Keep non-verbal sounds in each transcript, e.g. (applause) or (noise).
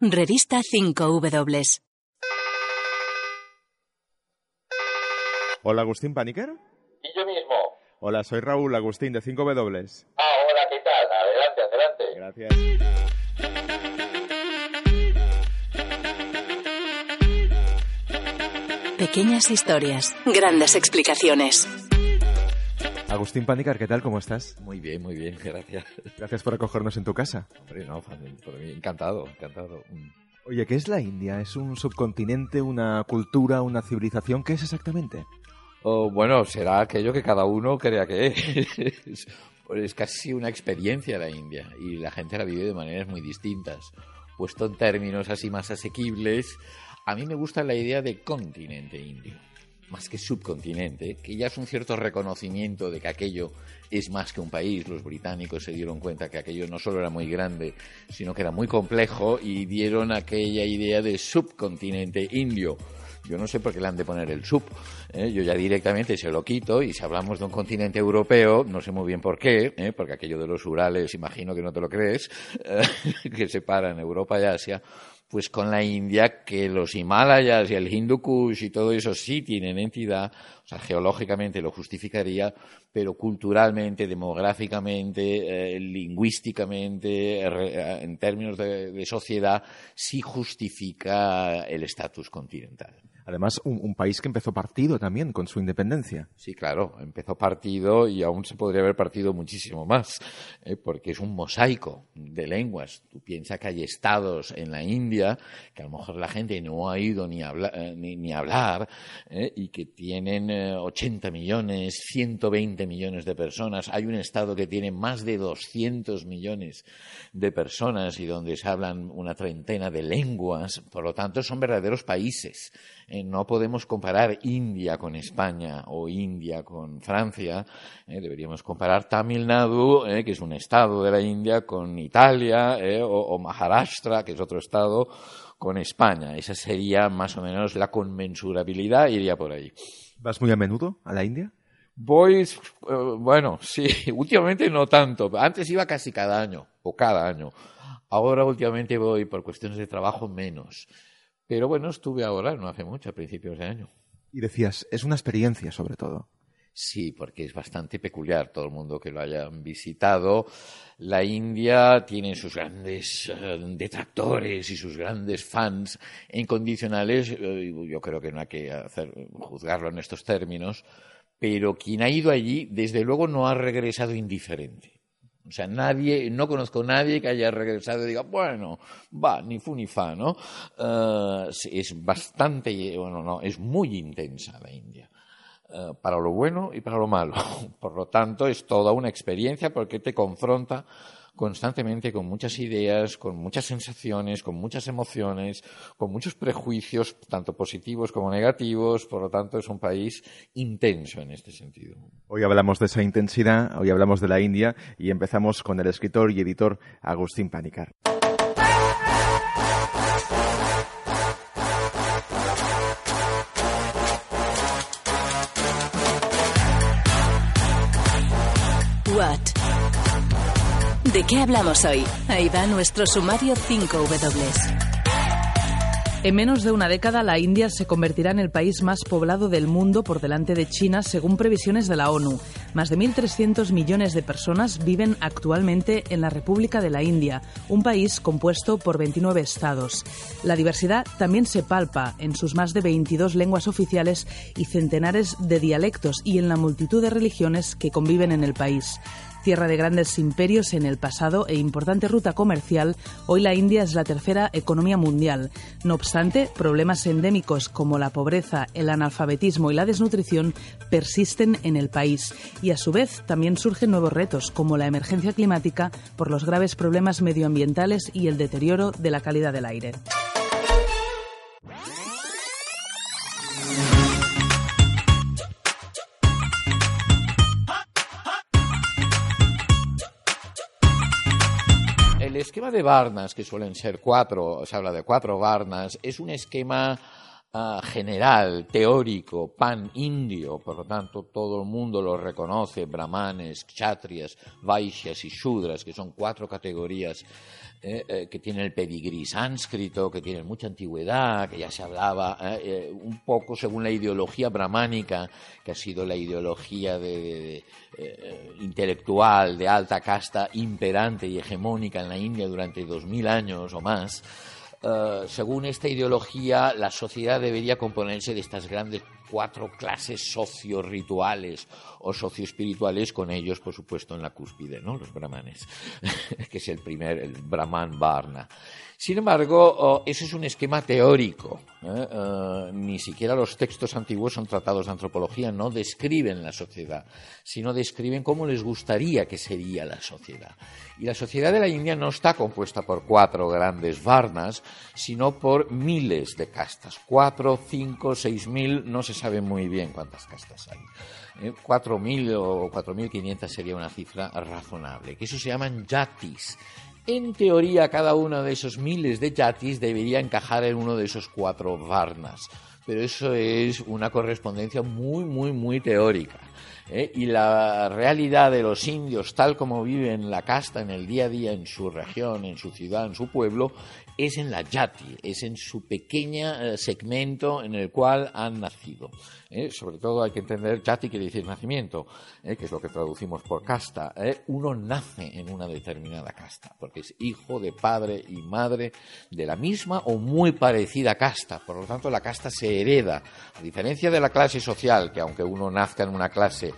Revista 5W. Hola, Agustín Paniker. Y yo mismo. Hola, soy Raúl Agustín de 5W. Ah, hola, ¿qué tal? Adelante, adelante. Gracias. Pequeñas historias, grandes explicaciones. Agustín Paniker, ¿qué tal? ¿Cómo estás? Muy bien, muy bien, gracias. Gracias por acogernos en tu casa. Hombre, no, por mí, encantado, encantado. Mm. Oye, ¿qué es la India? ¿Es un subcontinente, una cultura, una civilización? ¿Qué es exactamente? Oh, bueno, será aquello que cada uno crea que es. (laughs) es casi una experiencia la India y la gente la vive de maneras muy distintas. Puesto en términos así más asequibles, a mí me gusta la idea de continente indio, más que subcontinente, que ya es un cierto reconocimiento de que aquello es más que un país. Los británicos se dieron cuenta que aquello no solo era muy grande, sino que era muy complejo y dieron aquella idea de subcontinente indio. Yo no sé por qué le han de poner el sub. ¿eh? Yo ya directamente se lo quito y si hablamos de un continente europeo, no sé muy bien por qué, ¿eh? porque aquello de los Urales, imagino que no te lo crees, (laughs) que separan Europa y Asia, pues con la India, que los Himalayas y el Hindu Kush y todo eso sí tienen entidad, o sea, geológicamente lo justificaría, pero culturalmente, demográficamente, eh, lingüísticamente, eh, en términos de, de sociedad, sí justifica el estatus continental. Además, un, país que empezó partido también con su independencia. Sí, claro, empezó partido y aún se podría haber partido muchísimo más, ¿eh? porque es un mosaico de lenguas. Tú piensas que hay estados en la India que a lo mejor la gente no ha ido ni a hablar, eh, ni, ni hablar ¿eh? y que tienen eh, 80 millones, 120 millones de personas. Hay un estado que tiene más de 200 millones de personas y donde se hablan una treintena de lenguas. Por lo tanto, son verdaderos países. Eh, no podemos comparar India con España o India con Francia. eh, deberíamos comparar Tamil Nadu, eh, que es un estado de la India, con Italia o, o Maharashtra, que es otro estado, con España. Esa sería más o menos la conmensurabilidad, iría por ahí. ¿Vas muy a menudo a la India? Voy, bueno, sí, (laughs) últimamente no tanto. Antes iba casi cada año, o cada año. Ahora últimamente voy por cuestiones de trabajo menos. Pero bueno, estuve ahora, no hace mucho, a principios de año. Y decías, es una experiencia sobre todo. Sí, porque es bastante peculiar todo el mundo que lo hayan visitado. La India tiene sus grandes eh, detractores y sus grandes fans incondicionales. Eh, yo creo que no hay que hacer, juzgarlo en estos términos, pero quien ha ido allí, desde luego, no ha regresado indiferente. O sea, nadie, no conozco a nadie que haya regresado y diga, bueno, va, ni fu ni fa, ¿no? Eh, es bastante, bueno, no, es muy intensa la India. Uh, para lo bueno y para lo malo. (laughs) Por lo tanto, es toda una experiencia porque te confronta constantemente con muchas ideas, con muchas sensaciones, con muchas emociones, con muchos prejuicios, tanto positivos como negativos. Por lo tanto, es un país intenso en este sentido. Hoy hablamos de esa intensidad, hoy hablamos de la India y empezamos con el escritor y editor Agustín Panicar. ¿De qué hablamos hoy? Ahí va nuestro sumario 5W. En menos de una década, la India se convertirá en el país más poblado del mundo por delante de China, según previsiones de la ONU. Más de 1.300 millones de personas viven actualmente en la República de la India, un país compuesto por 29 estados. La diversidad también se palpa en sus más de 22 lenguas oficiales y centenares de dialectos y en la multitud de religiones que conviven en el país. Tierra de grandes imperios en el pasado e importante ruta comercial, hoy la India es la tercera economía mundial. No obstante, problemas endémicos como la pobreza, el analfabetismo y la desnutrición persisten en el país y a su vez también surgen nuevos retos como la emergencia climática por los graves problemas medioambientales y el deterioro de la calidad del aire. De Varnas, que suelen ser cuatro, se habla de cuatro Varnas, es un esquema ah, general, teórico, pan-indio, por lo tanto todo el mundo lo reconoce, brahmanes, kshatriyas, vaishyas y shudras, que son cuatro categorías eh, eh, que tienen el pedigrí sánscrito, que tienen mucha antigüedad, que ya se hablaba eh, un poco según la ideología brahmánica, que ha sido la ideología intelectual de alta casta imperante y hegemónica en la India durante dos mil años o más. según esta ideología, la sociedad debería componerse de estas grandes cuatro clases socio-rituales o socio-espirituales, con ellos, por supuesto, en la cúspide, ¿no? Los brahmanes, (laughs) que es el primer, el brahman varna. Sin embargo, oh, eso es un esquema teórico. ¿eh? Eh, ni siquiera los textos antiguos son tratados de antropología, no describen la sociedad, sino describen cómo les gustaría que sería la sociedad. Y la sociedad de la India no está compuesta por cuatro grandes varnas, sino por miles de castas. Cuatro, cinco, seis mil, no se sabe muy bien cuántas castas hay. ¿eh? Cuatro mil o cuatro mil quinientas sería una cifra razonable, que eso se llaman yatis en teoría, cada uno de esos miles de yatis debería encajar en uno de esos cuatro varnas, pero eso es una correspondencia muy, muy, muy teórica. ¿eh? Y la realidad de los indios, tal como viven la casta en el día a día, en su región, en su ciudad, en su pueblo, es en la yati, es en su pequeño eh, segmento en el cual han nacido. ¿eh? Sobre todo hay que entender, yati quiere decir nacimiento, ¿eh? que es lo que traducimos por casta. Uno nace en una determinada casta, porque es hijo de padre y madre de la misma o muy parecida casta. Por lo tanto, la casta se hereda, a diferencia de la clase social, que aunque uno nazca en una clase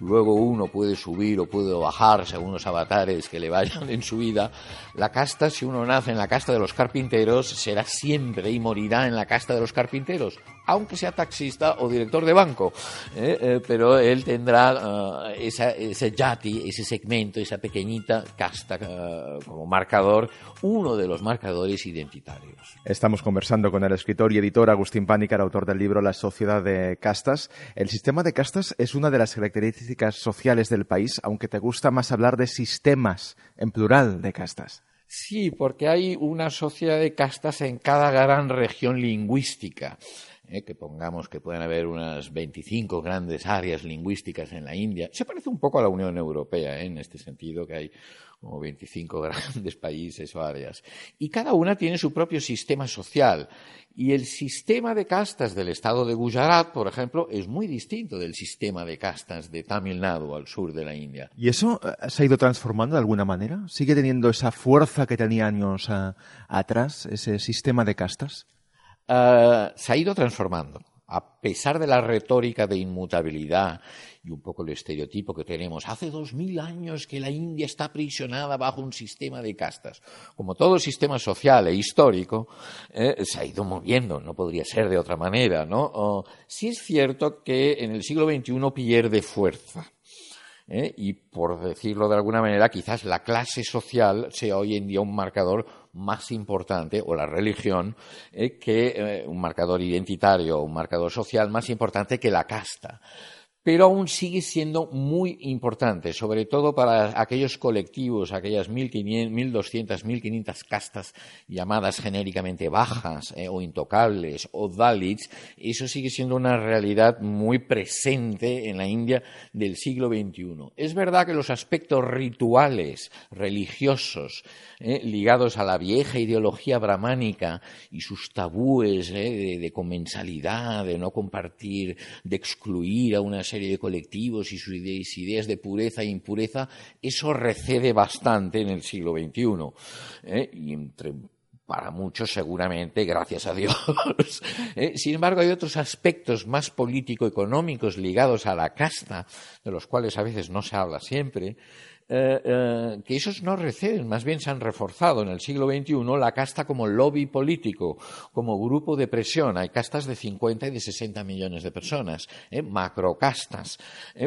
luego uno puede subir o puede bajar según los avatares que le vayan en su vida, la casta, si uno nace en la casta de los carpinteros, será siempre y morirá en la casta de los carpinteros, aunque sea taxista o director de banco. ¿eh? Eh, pero él tendrá eh, ese yati, ese segmento, esa pequeñita casta como marcador, uno de los marcadores identitarios. Estamos conversando con el escritor y editor Agustín Pánicar, autor del libro La sociedad de castas. El sistema de castas es una de las características sociales del país, aunque te gusta más hablar de sistemas en plural de castas. Sí, porque hay una sociedad de castas en cada gran región lingüística. ¿Eh? que pongamos que pueden haber unas 25 grandes áreas lingüísticas en la India. Se parece un poco a la Unión Europea ¿eh? en este sentido, que hay como 25 (laughs) grandes países o áreas. Y cada una tiene su propio sistema social. Y el sistema de castas del estado de Gujarat, por ejemplo, es muy distinto del sistema de castas de Tamil Nadu al sur de la India. ¿Y eso eh, se ha ido transformando de alguna manera? ¿Sigue teniendo esa fuerza que tenía años atrás, ese sistema de castas? Eh, se ha ido transformando. A pesar de la retórica de inmutabilidad y un poco el estereotipo que tenemos, hace dos mil años que la India está aprisionada bajo un sistema de castas. Como todo sistema social e histórico, eh, se ha ido moviendo, no podría ser de otra manera, ¿no? sí es cierto que en el siglo XXI pierde fuerza. ¿Eh? y por decirlo de alguna manera, quizás la clase social sea hoy en día un marcador más importante, o la religión, eh, que eh, un marcador identitario, un marcador social más importante que la casta pero aún sigue siendo muy importante, sobre todo para aquellos colectivos, aquellas 1.200, 1.500 castas llamadas genéricamente bajas eh, o intocables o Dalits, eso sigue siendo una realidad muy presente en la India del siglo XXI. Es verdad que los aspectos rituales, religiosos, eh, ligados a la vieja ideología brahmánica y sus tabúes eh, de, de comensalidad, de no compartir, de excluir a una serie de colectivos y sus ideas de pureza e impureza, eso recede bastante en el siglo XXI. ¿eh? Y entre para muchos seguramente, gracias a Dios. (laughs) ¿eh? Sin embargo, hay otros aspectos más político-económicos ligados a la casta, de los cuales a veces no se habla siempre, eh, eh, que esos no receden, más bien se han reforzado en el siglo XXI la casta como lobby político, como grupo de presión. Hay castas de 50 y de 60 millones de personas, ¿eh? macrocastas.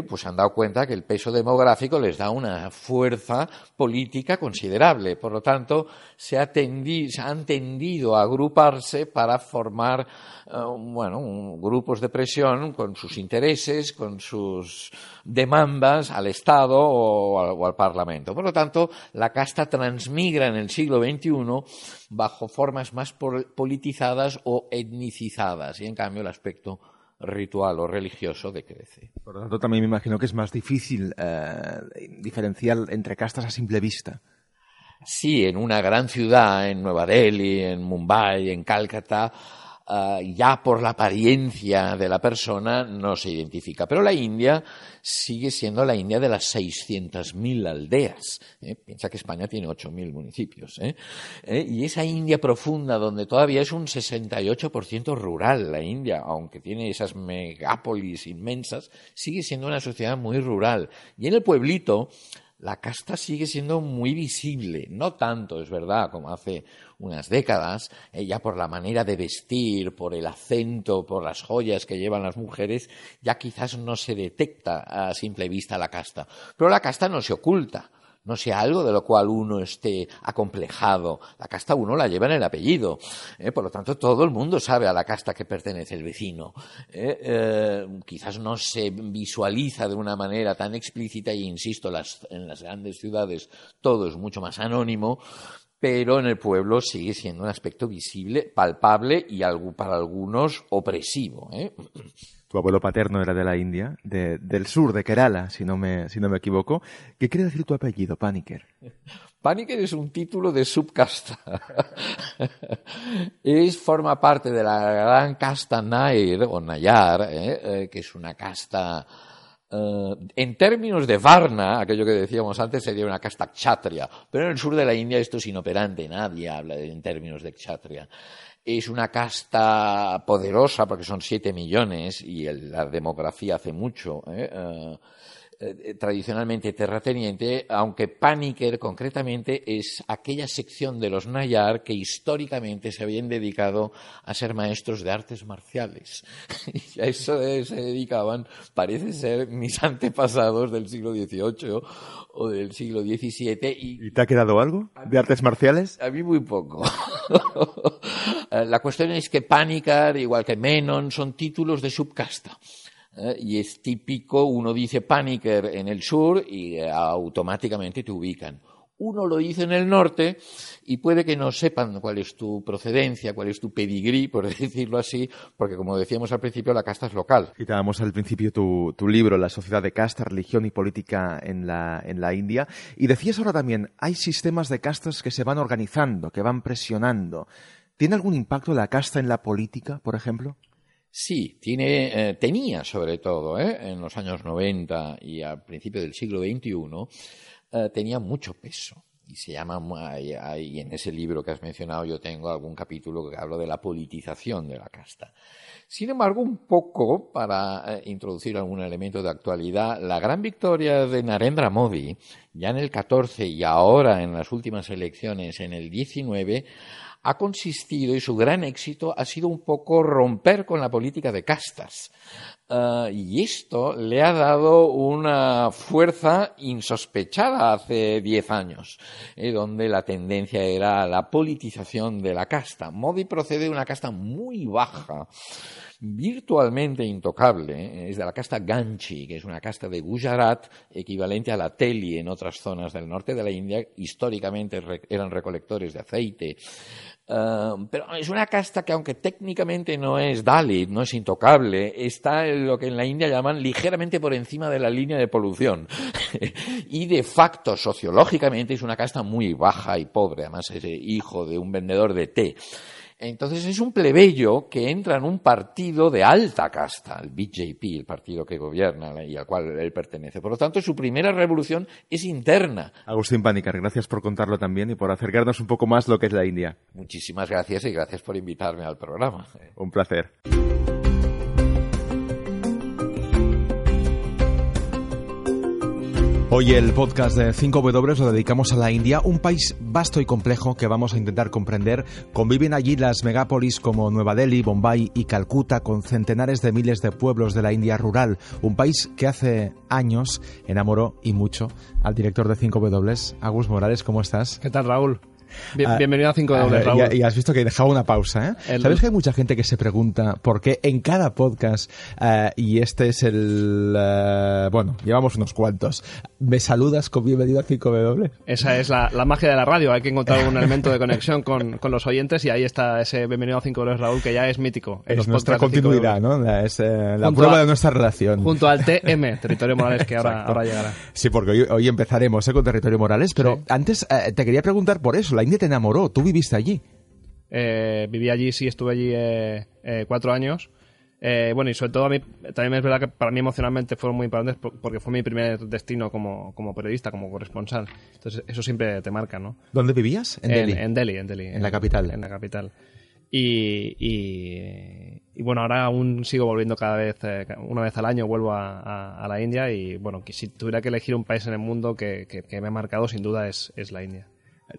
Pues han dado cuenta que el peso demográfico les da una fuerza política considerable. Por lo tanto, se, ha se han tendido a agruparse para formar bueno, grupos de presión con sus intereses, con sus demandas al Estado o, al Parlamento. Por lo tanto, la casta transmigra en el siglo XXI bajo formas más politizadas o etnicizadas, y en cambio el aspecto ritual o religioso decrece. Por lo tanto, también me imagino que es más difícil eh, diferenciar entre castas a simple vista. Sí, en una gran ciudad, en Nueva Delhi, en Mumbai, en Calcata, Ah, ya por la apariencia de la persona no se identifica. Pero la India sigue siendo la India de las 600.000 aldeas. ¿eh? Piensa que España tiene 8.000 municipios. ¿eh? ¿Eh? Y esa India profunda, donde todavía es un 68% rural, la India, aunque tiene esas megápolis inmensas, sigue siendo una sociedad muy rural. Y en el pueblito, la casta sigue siendo muy visible, no tanto, es verdad, como hace unas décadas, eh, ya por la manera de vestir, por el acento, por las joyas que llevan las mujeres, ya quizás no se detecta a simple vista la casta. Pero la casta no se oculta no sea algo de lo cual uno esté acomplejado. La casta uno la lleva en el apellido. ¿eh? Por lo tanto, todo el mundo sabe a la casta que pertenece el vecino. ¿eh? quizás no se visualiza de una manera tan explícita y, insisto, en las grandes ciudades todo es mucho más anónimo, pero en el pueblo sigue siendo un aspecto visible, palpable y para algunos opresivo. ¿eh? Tu abuelo paterno era de la India, del sur, de Kerala, si no, me, si no me equivoco. ¿Qué quiere decir tu apellido, Paniker? Paniker es un título de subcasta. (laughs) es, forma parte de la gran casta Nair, o Nayar, ¿eh? Eh, que es una casta eh, en términos de Varna, aquello que decíamos antes sería una casta kshatriya, pero en el sur de la India esto es inoperante, nadie habla en términos de kshatriya. Es una casta poderosa porque son siete millones y la demografía hace mucho. ¿eh? Eh, eh, tradicionalmente terrateniente, aunque Paniker concretamente es aquella sección de los Nayar que históricamente se habían dedicado a ser maestros de artes marciales. (laughs) y a eso se dedicaban, parece ser, mis antepasados del siglo XVIII o del siglo XVII. Y, ¿Y te ha quedado algo de artes marciales? A mí muy poco. (laughs) La cuestión es que Paniker, igual que Menon, son títulos de subcasta. ¿Eh? y es típico, uno dice Paniker en el sur y eh, automáticamente te ubican. Uno lo dice en el norte y puede que no sepan cuál es tu procedencia, cuál es tu pedigrí, por (laughs) decirlo así, porque como decíamos al principio, la casta es local. Citábamos al principio tu, tu libro, La sociedad de casta, religión y política en la, en la India. Y decías ahora también, hay sistemas de castas que se van organizando, que van presionando. ¿Tiene algún impacto la casta en la política, por ejemplo? Sí, tiene, eh, tenía sobre todo ¿eh? en los años 90 y al principio del siglo XXI, eh, tenía mucho peso. Y se llama, y en ese libro que has mencionado yo tengo algún capítulo que hablo de la politización de la casta. Sin embargo, un poco para introducir algún elemento de actualidad, la gran victoria de Narendra Modi, ya en el 14 y ahora en las últimas elecciones en el 19, ha consistido y su gran éxito ha sido un poco romper con la política de castas. Ah, y esto le ha dado una fuerza insospechada hace diez años, eh, donde la tendencia era la politización de la casta. Modi procede de una casta muy baja, virtualmente intocable, eh, es de la casta Ganchi, que es una casta de Gujarat, equivalente a la Teli en otras zonas del norte de la India, históricamente eran recolectores de aceite. Ah, pero es una casta que, aunque técnicamente no es Dalit, no es intocable, está en lo que en la India llaman ligeramente por encima de la línea de polución. (laughs) y de facto, sociológicamente, es una casta muy baja y pobre. Además, es hijo de un vendedor de té. Entonces es un plebeyo que entra en un partido de alta casta, el BJP, el partido que gobierna y al cual él pertenece. Por lo tanto, su primera revolución es interna. Agustín Panicar, gracias por contarlo también y por acercarnos un poco más lo que es la India. Muchísimas gracias y gracias por invitarme al programa. Un placer. Hoy el podcast de 5W lo dedicamos a la India, un país vasto y complejo que vamos a intentar comprender. Conviven allí las megápolis como Nueva Delhi, Bombay y Calcuta con centenares de miles de pueblos de la India rural, un país que hace años enamoró y mucho al director de 5W, Agus Morales, ¿cómo estás? ¿Qué tal, Raúl? Bien- Ah, bienvenido a 5 dobles, ah, Raúl. Y, y has visto que dejaba una pausa, ¿eh? El- ¿Sabes que hay mucha gente que se pregunta por qué en cada podcast, eh, y este es el... eh, bueno, llevamos unos cuantos, ¿me saludas con bienvenido a 5W? Esa es la, la magia de la radio. Hay que encontrar un (laughs) elemento de conexión con, con los oyentes y ahí está ese bienvenido a 5 dobles, Raúl, que ya es mítico. en Es los nuestra podcasts de 5 continuidad. ¿no? La, es, eh, la prueba a- de nuestra relación. Junto al TM, (laughs) Territorio Morales, que ahora, ahora llegará. Sí, porque hoy, hoy empezaremos ¿eh? con Territorio Morales, pero Sí. antes eh, te quería preguntar por eso. La India te enamoró, tú viviste allí. Eh, viví allí, sí, estuve allí eh, eh, cuatro años. Eh, bueno, y sobre todo a mí, también es verdad que para mí emocionalmente fueron muy importantes por- porque fue mi primer destino como, como periodista, como corresponsal. Entonces, eso siempre te marca, ¿no? ¿Dónde vivías? En, Delhi. En Delhi, en Delhi. En la capital. En la capital. Y, y, y bueno, ahora aún sigo volviendo cada vez, eh, una vez al año vuelvo a, a- a la India y bueno, que si tuviera que elegir un país en el mundo que, que- que me ha marcado sin duda es, es la India.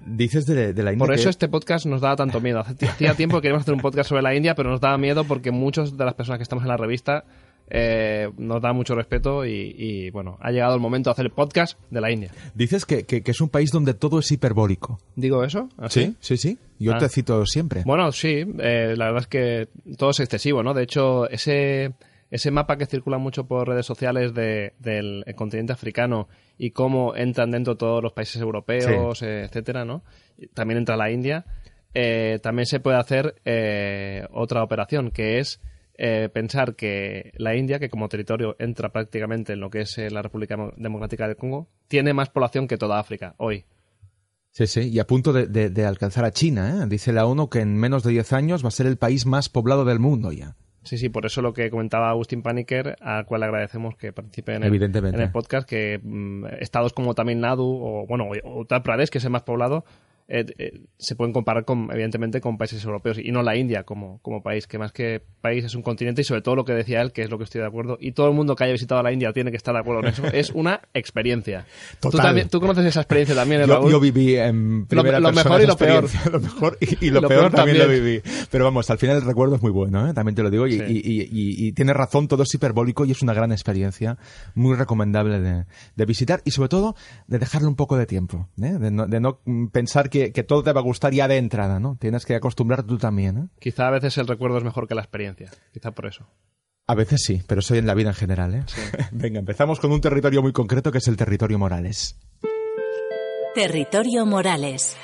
Dices de, de la India Por que- eso este podcast nos daba tanto miedo. Hacía tiempo que queríamos hacer un podcast sobre la India, pero nos daba miedo porque muchos de las personas que estamos en la revista eh, nos dan mucho respeto y, y, bueno, ha llegado el momento de hacer el podcast de la India. Dices que, que- que es un país donde todo es hiperbólico. ¿Digo eso? ¿Así? sí, sí. Yo Ah. te cito siempre. Bueno, sí, eh, la verdad es que todo es excesivo, ¿no? De hecho, ese, ese mapa que circula mucho por redes sociales de- del eh, continente africano y cómo entran dentro todos los países europeos, eh, etcétera, ¿no? También entra la India. eh, también se puede hacer eh, otra operación, que es eh, pensar que la India, que como territorio entra prácticamente en lo que es la República Demo- Democrática del Congo, tiene más población que toda África hoy. Sí, sí. Y a punto de, de- de alcanzar a China. ¿eh? Dice la ONU que en menos de 10 años va a ser el país más poblado del mundo ya. Sí, sí, por eso lo que comentaba Agustín Paniker, al cual agradecemos que participe en el, Evidentemente. en el podcast, que mm, estados como Tamil Nadu o, bueno, o Uttar Pradesh, que es el más poblado, eh, eh, se pueden comparar con, evidentemente con países europeos y no la India como, como país, que más que país es un continente y sobre todo lo que decía él, que es lo que estoy de acuerdo, y todo el mundo que haya visitado la India tiene que estar de acuerdo en eso, (laughs) es una experiencia. Tú, Total. también, tú conoces esa experiencia también, ¿eh, Yo, yo viví en primera lo persona mejor y lo peor. (laughs) Lo mejor y, y lo, Lo peor, peor también, lo también. viví. Pero vamos, al final el recuerdo es muy bueno, ¿eh? también te lo digo. Y, Sí. y, y, tienes razón, todo es hiperbólico y es una gran experiencia, muy recomendable de, de visitar y sobre todo de dejarle un poco de tiempo, ¿eh? de, no, de no, pensar que, que todo te va a gustar ya de entrada, ¿no? Tienes que acostumbrarte tú también. ¿eh? Quizá a veces el recuerdo es mejor que la experiencia, quizá por eso. A veces sí, pero eso en la vida en general. ¿eh? (laughs) Venga, empezamos con un territorio muy concreto que es el territorio Morales. Territorio Morales.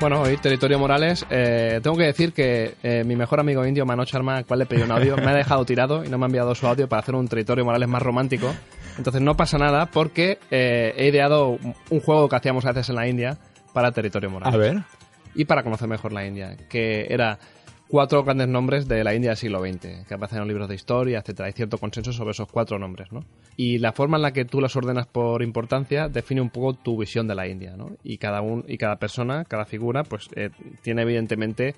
Bueno, hoy Territorio Morales. eh, tengo que decir que eh, mi mejor amigo indio, Manoj Sharma, al cual le pedí un audio, me ha dejado tirado y no me ha enviado su audio para hacer un Territorio Morales más romántico. Entonces no pasa nada porque eh, he ideado un- un juego que hacíamos a veces en la India para Territorio Morales. A ver. Y para conocer mejor la India, que era cuatro grandes nombres de la India del siglo XX, que aparecen en los libros de historia, etcétera. Hay cierto consenso sobre esos cuatro nombres, ¿no? Y la forma en la que tú los ordenas por importancia define un poco tu visión de la India, ¿no? Y cada un, y cada persona, cada figura, pues eh, tiene evidentemente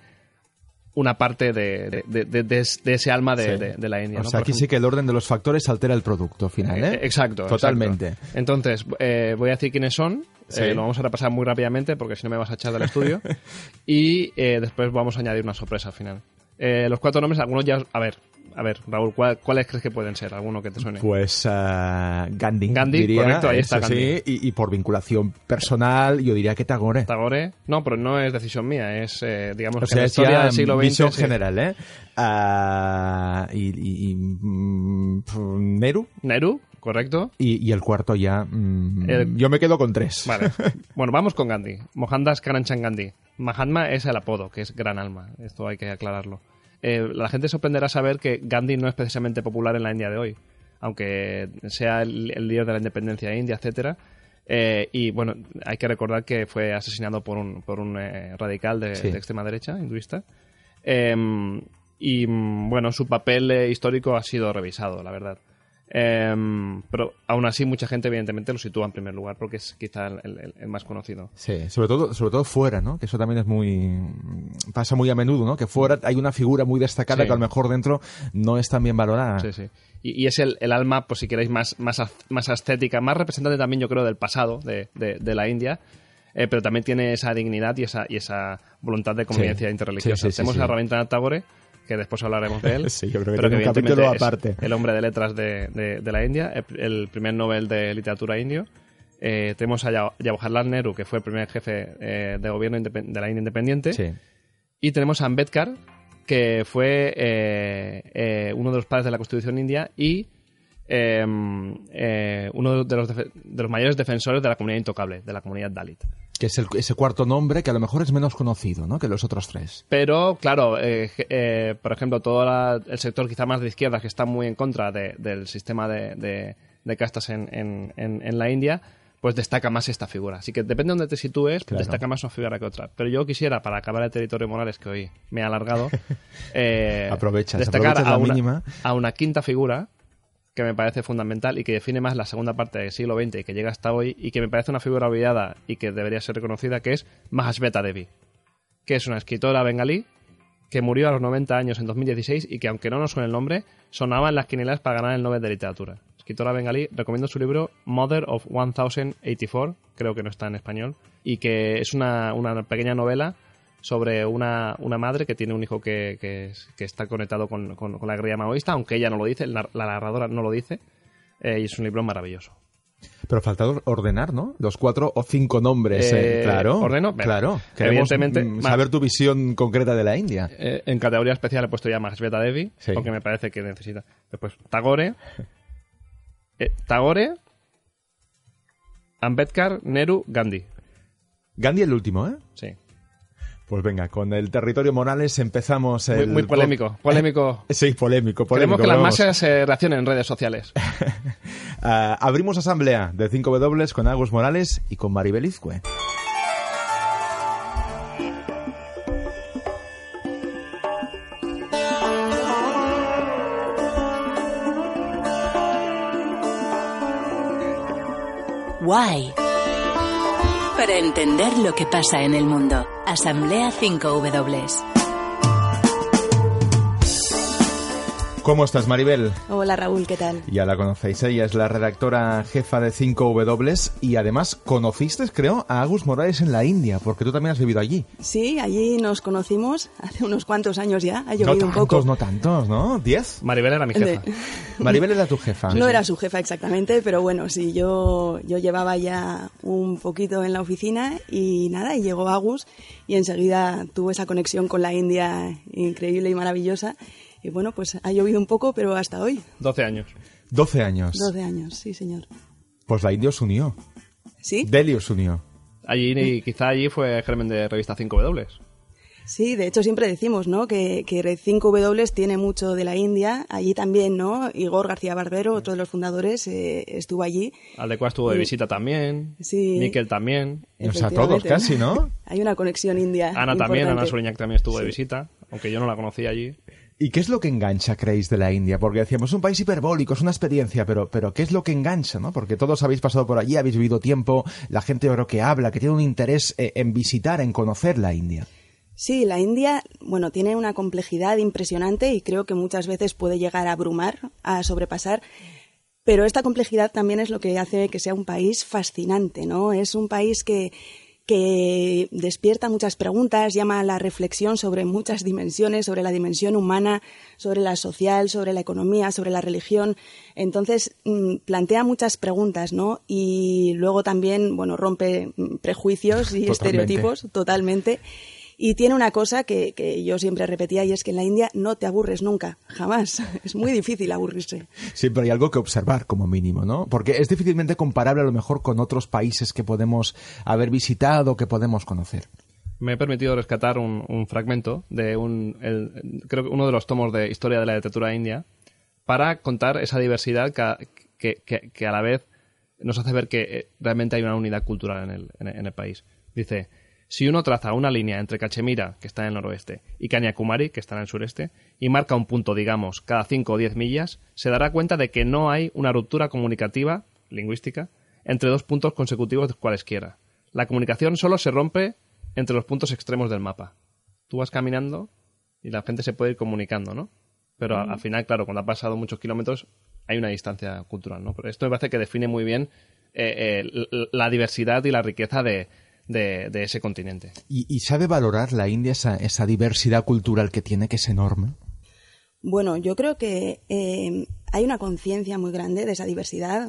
una parte de, de- de- de- de ese alma de, Sí. de- de la India. O sea, aquí ejemplo- sí que el orden de los factores altera el producto final, ¿eh? eh, Exacto. Totalmente. exacto. Entonces, eh, voy a decir quiénes son. Sí. Eh, lo vamos a repasar muy rápidamente porque si no me vas a echar del estudio. (laughs) y eh, después vamos a añadir una sorpresa al final. Eh, los cuatro nombres, algunos ya. A ver, a ver, Raúl, ¿cuál- ¿cuáles crees que pueden ser? ¿Alguno que te suene? Pues ah, Gandhi. Gandhi, diría, correcto, ahí está Gandhi. sí, y, y por vinculación personal, yo diría que Tagore. Tagore. No, pero no es decisión mía, es, eh, digamos, O que la historia ya del siglo XX. general, ¿eh? Ah, y, y- y, mm, pf, Nehru. Nehru, correcto. Y, y el cuarto ya. mm, El- Yo me quedo con tres. Vale. (laughs) Bueno, vamos con Gandhi. Mohandas Karanchan Gandhi. Mahatma es el apodo, que es gran alma. Esto hay que aclararlo. Eh, la gente sorprenderá saber que Gandhi no es precisamente popular en la India de hoy, aunque sea el, el líder de la independencia india, etcétera. Eh, y bueno, hay que recordar que fue asesinado por un, por un eh, radical de, Sí. de extrema derecha, hinduista. Eh, y mm, bueno, su papel eh, histórico ha sido revisado, la verdad. Em, pero aún así mucha gente evidentemente lo sitúa en primer lugar porque es quizá el, el- el más conocido. Sí, sobre todo, sobre todo fuera, ¿no? Que eso también es muy. pasa muy a menudo, ¿no? Que fuera hay una figura muy destacada Sí. que a lo mejor dentro no es tan bien valorada. Sí, sí. Y, y es el, el alma, pues si queréis, más, más, más ascética, más representante también, yo creo, del pasado de, de- de la India. eh, pero también tiene esa dignidad y esa, y esa voluntad de convivencia Sí. interreligiosa. Tenemos sí. a Rabindranath Tagore, que después hablaremos de él. (laughs) Sí, yo creo que pero tiene un capítulo aparte. El hombre de letras de, de- de la India, el, el primer Nobel de literatura indio. Eh, tenemos a Jaw- Jawaharlal Nehru, que fue el primer jefe eh, de gobierno de la India independiente. Sí. Y tenemos a Ambedkar, que fue eh, uno de los padres de la Constitución india y eh, eh, uno de los, de los mayores defensores de la comunidad intocable, de la comunidad Dalit. Que es el- ese cuarto nombre que a lo mejor es menos conocido, ¿no? Que los otros tres. Pero, claro, eh, eh, por ejemplo, todo la- el sector quizá más de izquierda que está muy en contra de- del sistema de, de- de castas en, en- en- en la India, pues destaca más esta figura. Así que depende de donde te sitúes, Claro. destaca más una figura que otra. Pero yo quisiera, para acabar el territorio Morales, que hoy me ha alargado, (laughs) eh, Aprovechas, destacar aprovechas la a, una, mínima. a una quinta figura que me parece fundamental y que define más la segunda parte del siglo XX y que llega hasta hoy y que me parece una figura olvidada y que debería ser reconocida, que es Mahasveta Devi, que es una escritora bengalí que murió a los 90 años en 2016 y que, aunque no nos suene el nombre, sonaba en las quinielas para ganar el Nobel de Literatura. Escritora bengalí, recomiendo su libro Mother of 1084, creo que no está en español, y que es una, una pequeña novela sobre una, una madre que tiene un hijo que, que, es- que está conectado con, con- con la guerrilla maoísta, aunque ella no lo dice, la, la narradora no lo dice, eh, y es un libro maravilloso. Pero falta or- ordenar, ¿no? Los cuatro o cinco nombres. Eh, eh, claro. ¿ordeno? Claro. Queremos Evidentemente, mm, saber tu visión concreta de la India. Eh, en categoría especial he puesto ya Mahasveta Devi, Sí. porque me parece que necesita. Después, Tagore. Tagore. Ambedkar, Nehru, Gandhi. Gandhi el último, ¿eh? Sí. Pues venga, con el territorio Morales empezamos Muy, el... muy polémico. Polémico. Sí, polémico, polémico. Queremos que las masas eh, reaccionen en redes sociales. (laughs) Ah, abrimos asamblea de 5W con Agus Morales y con Maribel Izcue. Why? Para entender lo que pasa en el mundo. Asamblea 5W. ¿Cómo estás, Maribel? Hola Raúl, ¿qué tal? Ya la conocéis, ella es la redactora jefa de 5W y además conociste, creo, a Agus Morales en la India, porque tú también has vivido allí. Sí, allí nos conocimos hace unos cuantos años ya, ha No llovido un tantos, poco. no tantos, ¿no? ¿Diez? Maribel era mi jefa. De- (laughs) Maribel era tu jefa. No era su jefa exactamente, pero bueno, sí, yo, yo llevaba ya un poquito en la oficina y nada, y llegó Agus y enseguida tuvo esa conexión con la India increíble y maravillosa. Y bueno, pues ha llovido un poco, pero hasta hoy, 12 años. 12 años. 12 años, sí señor. Pues la India os unió. ¿Sí? Delhi os unió. Allí, y quizá allí fue germen de revista 5W. Sí, de hecho siempre decimos, ¿no? Que, que Red 5W tiene mucho de la India. Allí también, ¿no? Igor García Barbero, otro de los fundadores, eh, estuvo allí. Aldecua estuvo de Sí. visita también. Sí. Miquel también. O sea, todos casi, ¿no? (laughs) Hay una conexión india. Ana también, Ana. Suriñac también estuvo de visita, aunque yo no la conocía allí. ¿Y qué es lo que engancha, creéis, de la India? Porque decíamos, es un país hiperbólico, es una experiencia, pero, pero ¿qué es lo que engancha, no? Porque todos habéis pasado por allí, habéis vivido tiempo, la gente yo creo que habla, que tiene un interés eh, en visitar, en conocer la India. Sí, la India, bueno, tiene una complejidad impresionante y creo que muchas veces puede llegar a abrumar, a sobrepasar. Pero esta complejidad también es lo que hace que sea un país fascinante, ¿no? Es un país que, que despierta muchas preguntas, llama a la reflexión sobre muchas dimensiones, sobre la dimensión humana, sobre la social, sobre la economía, sobre la religión. Entonces, mm, plantea muchas preguntas, ¿no? Y luego también, bueno, rompe mm, prejuicios y Totalmente. estereotipos totalmente. Y tiene una cosa que, que yo siempre repetía y es que en la India no te aburres nunca, jamás. (laughs) Es muy difícil aburrirse. Siempre hay algo que observar como mínimo, ¿no? Porque es difícilmente comparable a lo mejor con otros países que podemos haber visitado, que podemos conocer. Me he permitido rescatar un, un fragmento de un, el- creo que uno de los tomos de historia de la literatura india para contar esa diversidad que, que- que- que a la vez nos hace ver que eh, realmente hay una unidad cultural en el, en el- en el país. Dice, si uno traza una línea entre Cachemira, que está en el noroeste, y Kanyakumari, que está en el sureste, y marca un punto, digamos, cada 5 o 10 millas, se dará cuenta de que no hay una ruptura comunicativa, lingüística, entre dos puntos consecutivos de cualesquiera. La comunicación solo se rompe entre los puntos extremos del mapa. Tú vas caminando y la gente se puede ir comunicando, ¿no? Pero al final, claro, cuando ha pasado muchos kilómetros hay una distancia cultural, ¿no? Pero esto me parece que define muy bien eh, eh, la diversidad y la riqueza de, de- de ese continente. ¿Y, y sabe valorar la India esa, esa diversidad cultural que tiene, que es enorme? Bueno, yo creo que eh, hay una conciencia muy grande de esa diversidad.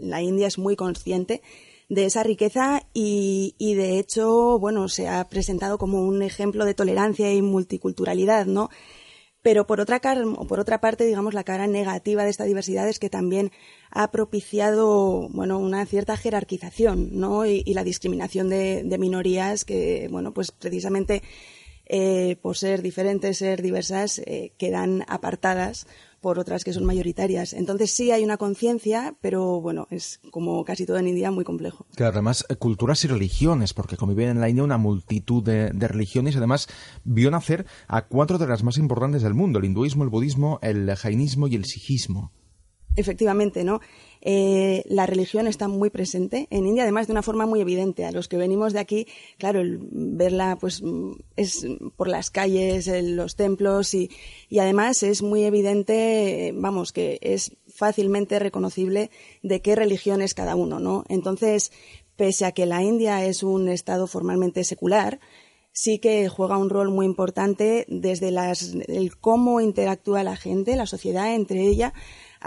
la India es muy consciente de esa riqueza y, y, de hecho, bueno, se ha presentado como un ejemplo de tolerancia y multiculturalidad, ¿no? Pero por otra, por otra parte, digamos, la cara negativa de esta diversidad es que también ha propiciado, bueno, una cierta jerarquización, ¿no? Y, la discriminación de, minorías que, bueno, pues precisamente eh, por ser diferentes, ser diversas, eh, quedan apartadas por otras que son mayoritarias. Entonces sí hay una conciencia, pero bueno, es como casi todo en India muy complejo. Claro, además eh, culturas y religiones, porque conviven en la India una multitud de, religiones y además vio nacer a cuatro de las más importantes del mundo, el hinduismo, el budismo, el jainismo y el sijismo. Efectivamente, ¿no? Eh, la religión está muy presente en India, además de una forma muy evidente. A los que venimos de aquí, claro, el verla pues es por las calles, en los templos y, y además es muy evidente, vamos, que es fácilmente reconocible de qué religión es cada uno, ¿no? Entonces, pese a que la India es un estado formalmente secular, sí que juega un rol muy importante desde las, el cómo interactúa la gente, la sociedad entre ella,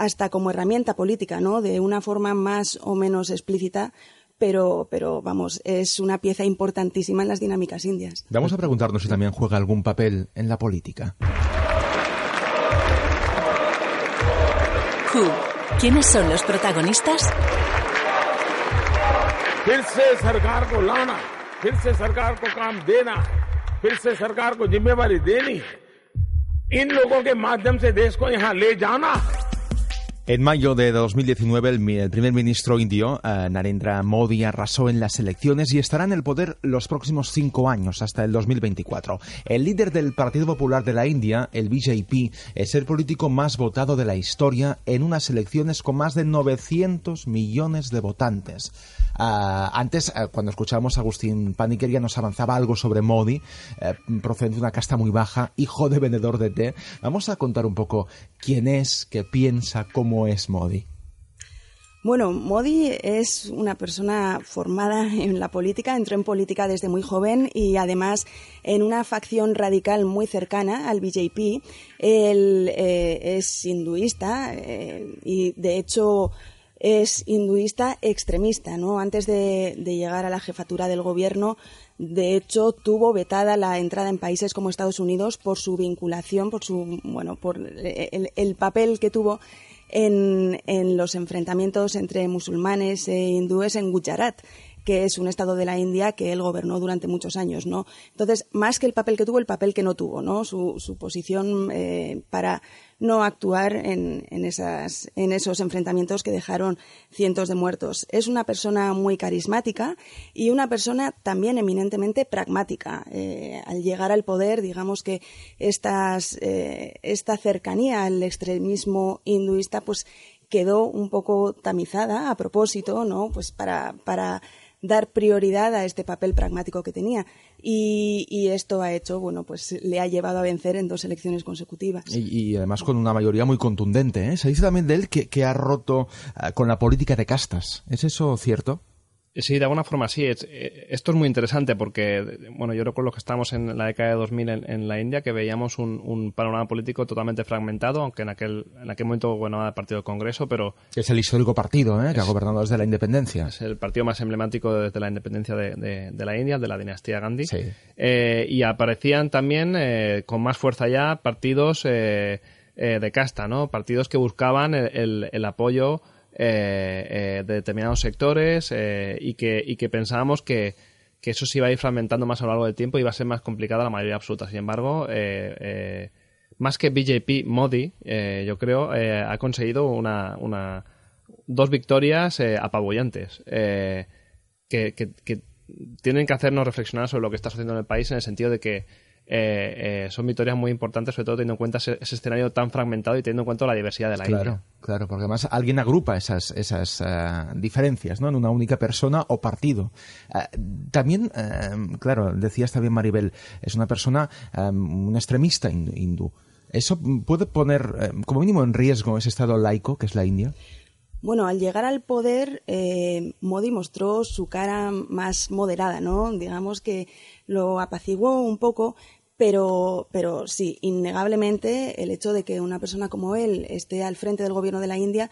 hasta como herramienta política, ¿no? De una forma más o menos explícita, pero, pero vamos, es una pieza importantísima en las dinámicas indias. Vamos a preguntarnos si también juega algún papel en la política. ¿Quiénes son los protagonistas? En mayo de 2019, el, primer ministro indio, eh, Narendra Modi, arrasó en las elecciones y estará en el poder los próximos cinco años, hasta el 2024. El líder del Partido Popular de la India, el BJP, es el político más votado de la historia en unas elecciones con más de 900 millones de votantes. Ah, antes, eh, cuando escuchábamos a Agustín Paniquer, ya nos avanzaba algo sobre Modi, eh, procedente de una casta muy baja, hijo de vendedor de té. Vamos a contar un poco quién es, qué piensa, cómo es Modi. Bueno, Modi es una persona formada en la política, entró en política desde muy joven y además en una facción radical muy cercana al BJP. Él eh, es hinduista y de hecho es hinduista extremista, ¿no? Antes de, llegar a la jefatura del gobierno, de hecho, tuvo vetada la entrada en países como Estados Unidos por su vinculación, por su, bueno, por el, papel que tuvo en, en, los enfrentamientos entre musulmanes e hindúes en Gujarat que es un estado de la India que él gobernó durante muchos años, ¿no? Entonces, más que el papel que tuvo, el papel que no tuvo, ¿no? Su, posición eh, para no actuar en, esos enfrentamientos que dejaron cientos de muertos. Es una persona muy carismática y una persona también eminentemente pragmática. Eh, al llegar al poder, digamos que estas, eh, esta cercanía al extremismo hinduista, pues quedó un poco tamizada a propósito, ¿no? Pues para dar prioridad a este papel pragmático que tenía. Y, esto ha hecho, bueno, pues le ha llevado a vencer en dos elecciones consecutivas. Y, además con una mayoría muy contundente. ¿eh? Se dice también de él que, ha roto ah, con la política de castas. ¿Es eso cierto? Sí, de alguna forma sí. Eh, esto es muy interesante porque, bueno, yo recuerdo que estábamos en la década de 2000 en, la India, que veíamos un, panorama político totalmente fragmentado, aunque en aquel, en aquel momento gobernaba el Partido del Congreso, pero... Es el histórico partido, ¿eh? que ha gobernado desde la independencia. Es el partido más emblemático desde la independencia de, la India, de la dinastía Gandhi. Eh, y aparecían también, con más fuerza ya, partidos de casta, ¿no? Partidos que buscaban el apoyo eh, eh, de determinados sectores eh, y, que, y que pensábamos que, que, eso se iba a ir fragmentando más a lo largo del tiempo y iba a ser más complicada la mayoría absoluta. Sin embargo, más que BJP, Modi, yo creo, ha conseguido una, una, dos victorias apabullantes que, que tienen que hacernos reflexionar sobre lo que está sucediendo en el país en el sentido de que eh, eh, son victorias muy importantes, sobre todo teniendo en cuenta ese, escenario tan fragmentado y teniendo en cuenta la diversidad de la claro, India. Claro, porque además alguien agrupa esas, esas eh, diferencias ¿no? en una única persona o partido. también, claro, decías también Maribel, es una persona, un extremista hindú. ¿Eso puede poner como mínimo en riesgo ese estado laico que es la India? Bueno, al llegar al poder, Modi mostró su cara más moderada, ¿no? Digamos que lo apaciguó un poco, Pero, pero sí, innegablemente el hecho de que una persona como él esté al frente del gobierno de la India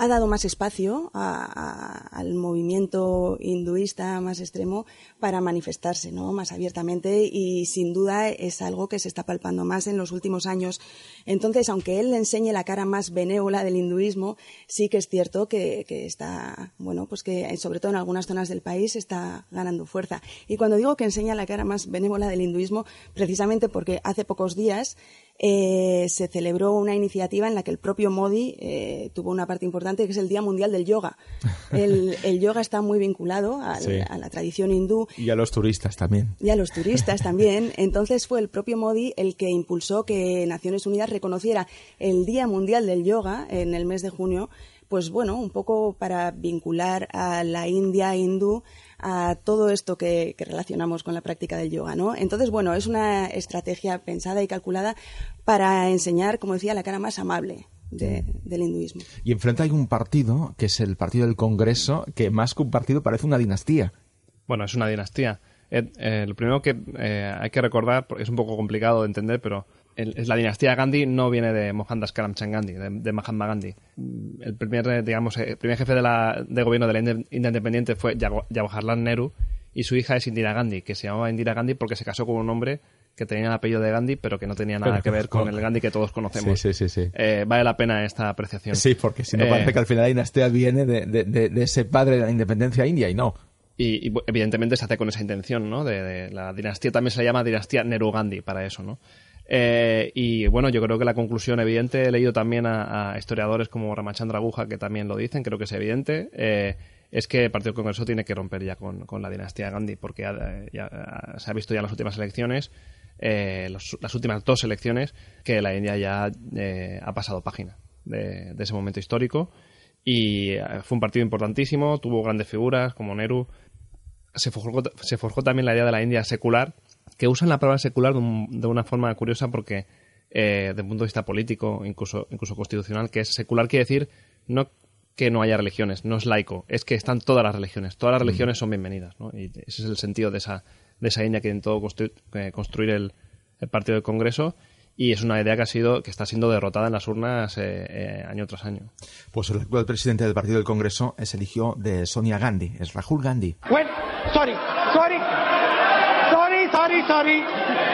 ha dado más espacio al movimiento hinduista más extremo para manifestarse ¿no? más abiertamente y sin duda es algo que se está palpando más en los últimos años. Entonces, aunque él le enseñe la cara más benévola del hinduismo, sí que es cierto que, que está, bueno, pues que sobre todo en algunas zonas del país está ganando fuerza. Y cuando digo que enseña la cara más benévola del hinduismo, precisamente porque hace pocos días eh, se celebró una iniciativa en la que el propio Modi eh, tuvo una parte importante, que es el Día Mundial del Yoga. (laughs) El, yoga está muy vinculado a la tradición hindú. Y a los turistas también. Y a los turistas también. (laughs) Entonces fue el propio Modi el que impulsó que Naciones Unidas reconociera el Día Mundial del Yoga en el mes de junio, pues bueno, un poco para vincular a la India hindú a todo esto que, relacionamos con la práctica del yoga, ¿no? Entonces, bueno, es una estrategia pensada y calculada para enseñar, como decía, la cara más amable del hinduismo. Y enfrente hay un partido, que es el Partido del Congreso, que más que un partido parece una dinastía. Bueno, es una dinastía. Eh, eh, lo primero que eh, hay que recordar, porque es un poco complicado de entender, pero la dinastía Gandhi no viene de Mohandas Karamchand Gandhi, de, Mahatma Gandhi. El primer, digamos, el primer jefe de, la, de gobierno de la India Independiente fue Jawaharlal Nehru y su hija es Indira Gandhi, que se llamaba Indira Gandhi porque se casó con un hombre que tenía el apellido de Gandhi, pero que no tenía nada que ver con el Gandhi que todos conocemos. Sí, sí, sí. Eh, vale la pena esta apreciación. Sí, porque si no parece eh, que al final la dinastía viene de, ese padre de la independencia india y no. Y, evidentemente se hace con esa intención, ¿no? De, la dinastía también se llama dinastía Nehru-Gandhi para eso, ¿no? Eh, y bueno, yo creo que la conclusión evidente, he leído también a, historiadores como Ramachandra Guja que también lo dicen, creo que es evidente, eh, es que el Partido Congreso tiene que romper ya con, la dinastía Gandhi, porque se ha visto ya en las últimas elecciones, eh, las últimas dos elecciones, que la India ya ha pasado página de, ese momento histórico. Y fue un partido importantísimo, tuvo grandes figuras como Nehru. Se se forjó también la idea de la India secular, que usan la palabra secular de, una forma curiosa porque, eh, desde el punto de vista político, incluso, incluso constitucional, que es secular quiere decir no que no haya religiones, no es laico, es que están todas las religiones, todas las mm. religiones son bienvenidas, ¿no? Y ese es el sentido de esa, de esa India que intentó eh, construir el, Partido del Congreso y es una idea que ha sido que está siendo derrotada en las urnas eh, año tras año. Pues el actual presidente del Partido del Congreso es eligió de Sonia Gandhi, es Rahul Gandhi. sorry, sorry. Sorry sorry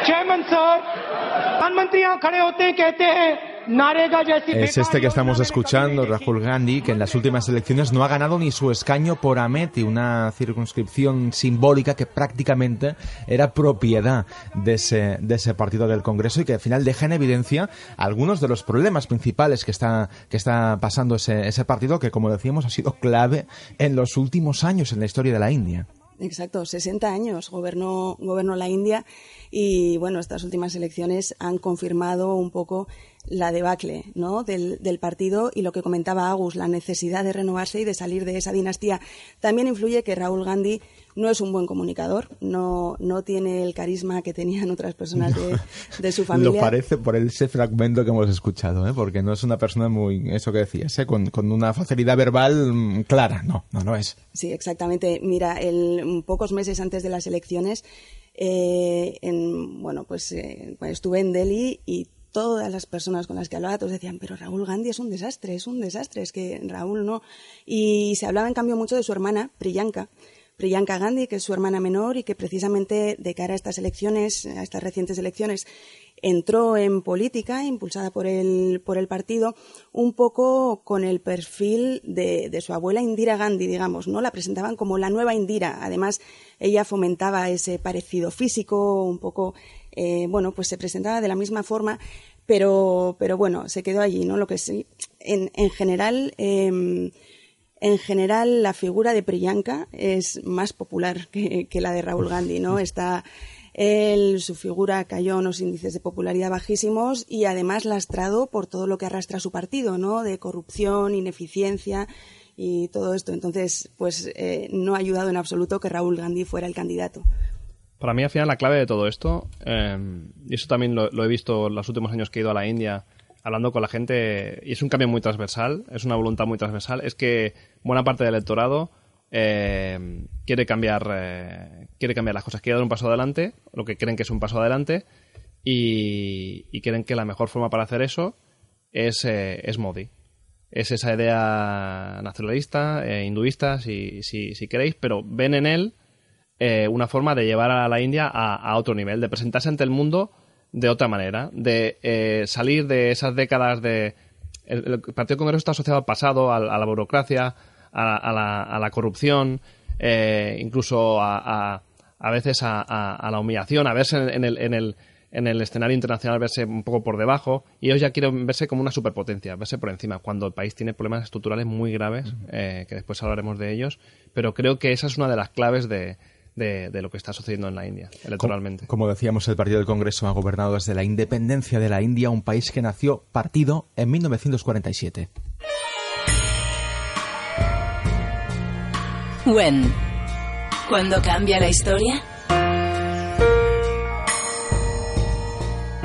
chairman sir प्रधानमंत्री यहाँ खड़े होते हैं कहते हैं Es este que estamos escuchando, Rahul Gandhi, que en las últimas elecciones no ha ganado ni su escaño por Ameti, una circunscripción simbólica que prácticamente era propiedad de ese, de ese partido del Congreso y que al final deja en evidencia algunos de los problemas principales que está, que está pasando ese, ese partido, que como decíamos ha sido clave en los últimos años en la historia de la India. Exacto, 60 años gobernó, gobernó la India y bueno, estas últimas elecciones han confirmado un poco la debacle ¿no? del, del, partido y lo que comentaba Agus, la necesidad de renovarse y de salir de esa dinastía. También influye que Raúl Gandhi no es un buen comunicador, no, no tiene el carisma que tenían otras personas de, su familia. Lo parece por ese fragmento que hemos escuchado, ¿eh? porque no es una persona muy, eso que decías, ¿eh? con, con, una facilidad verbal mm, clara, no, no, no es. Sí, exactamente. Mira, el, pocos meses antes de las elecciones, eh, en, bueno, pues, eh, pues estuve en Delhi y todas las personas con las que hablaba, todos decían, pero Raúl Gandhi es un desastre, es un desastre, es que Raúl no. Y se hablaba en cambio mucho de su hermana, Priyanka, Priyanka Gandhi, que es su hermana menor y que precisamente de cara a estas elecciones, a estas recientes elecciones, entró en política, impulsada por el, por el partido, un poco con el perfil de, su abuela Indira Gandhi, digamos, ¿no? La presentaban como la nueva Indira. Además, ella fomentaba ese parecido físico, un poco, eh, bueno, pues se presentaba de la misma forma, pero, pero bueno, se quedó allí, ¿no? Lo que sí, en, en general, eh, en general, la figura de Priyanka es más popular que, la de Raúl Gandhi, ¿no? Está él, su figura cayó a unos índices de popularidad bajísimos y además lastrado por todo lo que arrastra su partido, ¿no? De corrupción, ineficiencia y todo esto. Entonces, pues eh, no ha ayudado en absoluto que Raúl Gandhi fuera el candidato. Para mí, al final, la clave de todo esto, eh, y eso también lo, lo, he visto los últimos años que he ido a la India, hablando con la gente, y es un cambio muy transversal, es una voluntad muy transversal, es que buena parte del electorado eh, quiere cambiar eh, quiere cambiar las cosas, quiere dar un paso adelante, lo que creen que es un paso adelante, y, creen que la mejor forma para hacer eso es, eh, es Modi. Es esa idea nacionalista, hinduista, si, si, si, queréis, pero ven en él una forma de llevar a la India a, otro nivel, de presentarse ante el mundo de otra manera, de salir de esas décadas de... El, Partido Congreso está asociado al pasado, a, la burocracia, a, la, a la, corrupción, incluso a, a, veces a, la humillación, a verse en el, en el en el escenario internacional verse un poco por debajo y ellos ya quieren verse como una superpotencia, verse por encima, cuando el país tiene problemas estructurales muy graves, eh, que después hablaremos de ellos, pero creo que esa es una de las claves de, de, lo que está sucediendo en la India, electoralmente. Como, decíamos, el Partido del Congreso ha gobernado desde la independencia de la India, un país que nació partido en 1947. When. ¿Cuándo cambia la historia?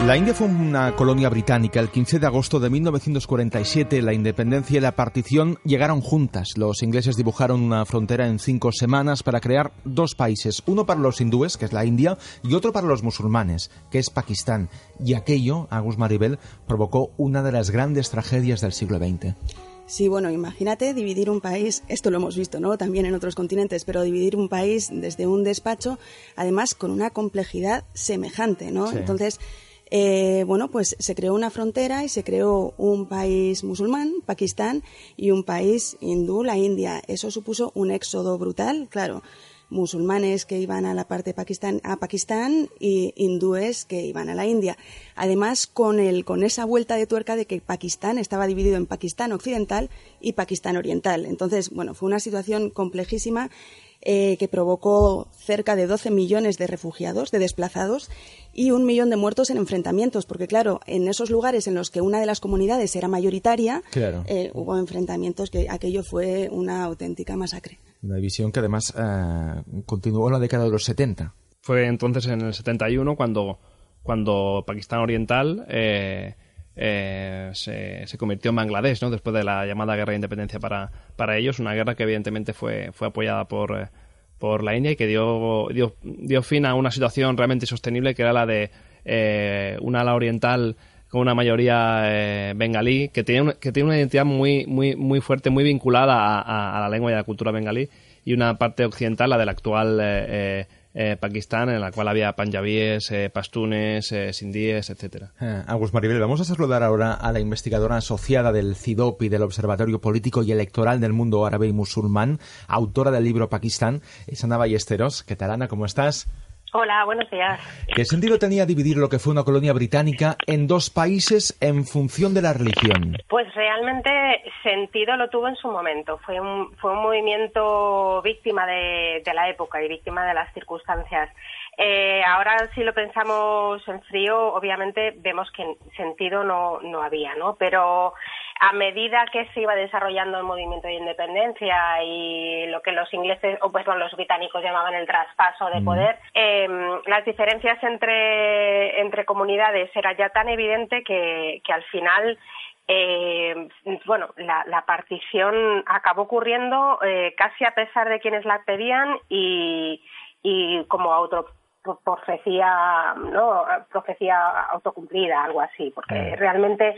La India fue una colonia británica. El 15 de agosto de 1947, la independencia y la partición llegaron juntas. Los ingleses dibujaron una frontera en cinco semanas para crear dos países, uno para los hindúes, que es la India, y otro para los musulmanes, que es Pakistán. Y aquello, Agus Maribel, provocó una de las grandes tragedias del siglo XX. Sí, bueno, imagínate dividir un país, esto lo hemos visto, ¿no? También en otros continentes, pero dividir un país desde un despacho, además con una complejidad semejante, ¿no? Entonces, eh, bueno, pues se creó una frontera y se creó un país musulmán, Pakistán, y un país hindú, la India. Eso supuso un éxodo brutal, claro musulmanes que iban a la parte Pakistán, a Pakistán y hindúes que iban a la India. Además, con, el, con esa vuelta de tuerca de que Pakistán estaba dividido en Pakistán occidental y Pakistán oriental. Entonces, bueno, fue una situación complejísima eh, que provocó cerca de 12 millones de refugiados, de desplazados, y un millón de muertos en enfrentamientos, porque claro, en esos lugares en los que una de las comunidades era mayoritaria, eh, hubo enfrentamientos que aquello fue una auténtica masacre. Una división que además eh, continuó en la década de los 70. Fue entonces en el 71 cuando, cuando Pakistán Oriental eh, se, se, convirtió en Bangladesh, ¿no? Después de la llamada guerra de independencia para, para ellos, una guerra que evidentemente fue, fue apoyada por, eh, por la India y que dio, dio, dio, fin a una situación realmente insostenible que era la de eh, una ala oriental con una mayoría bengalí que tiene, que tiene una identidad muy, muy, muy fuerte, muy vinculada a, a, la lengua y a la cultura bengalí y una parte occidental, la del actual eh, Pakistán, en la cual había panjabíes, eh, pastunes, eh, sindíes. Eh, Agus Maribel, vamos a saludar ahora a la investigadora asociada del CIDOP y del Observatorio Político y Electoral del Mundo Árabe y Musulmán, autora del libro Pakistán, Sana Ballesteros. ¿Qué tal, Ana? ¿Cómo estás? Hola, buenos días. ¿Qué sentido tenía dividir lo que fue una colonia británica en dos países en función de la religión? Pues realmente sentido lo tuvo en su momento. Fue un, fue un movimiento víctima de, la época y víctima de las circunstancias. Eh, ahora, si lo pensamos en frío, obviamente vemos que sentido no, no había, ¿no? Pero a medida que se iba desarrollando el movimiento de independencia y lo que los ingleses, o pues los británicos llamaban el traspaso de poder, em, las diferencias entre, entre comunidades era ya tan evidente que, que al final eh, bueno, la, partición acabó ocurriendo eh, casi a pesar de quienes la pedían y, y como auto profecía, ¿no? profecía autocumplida, algo así, porque realmente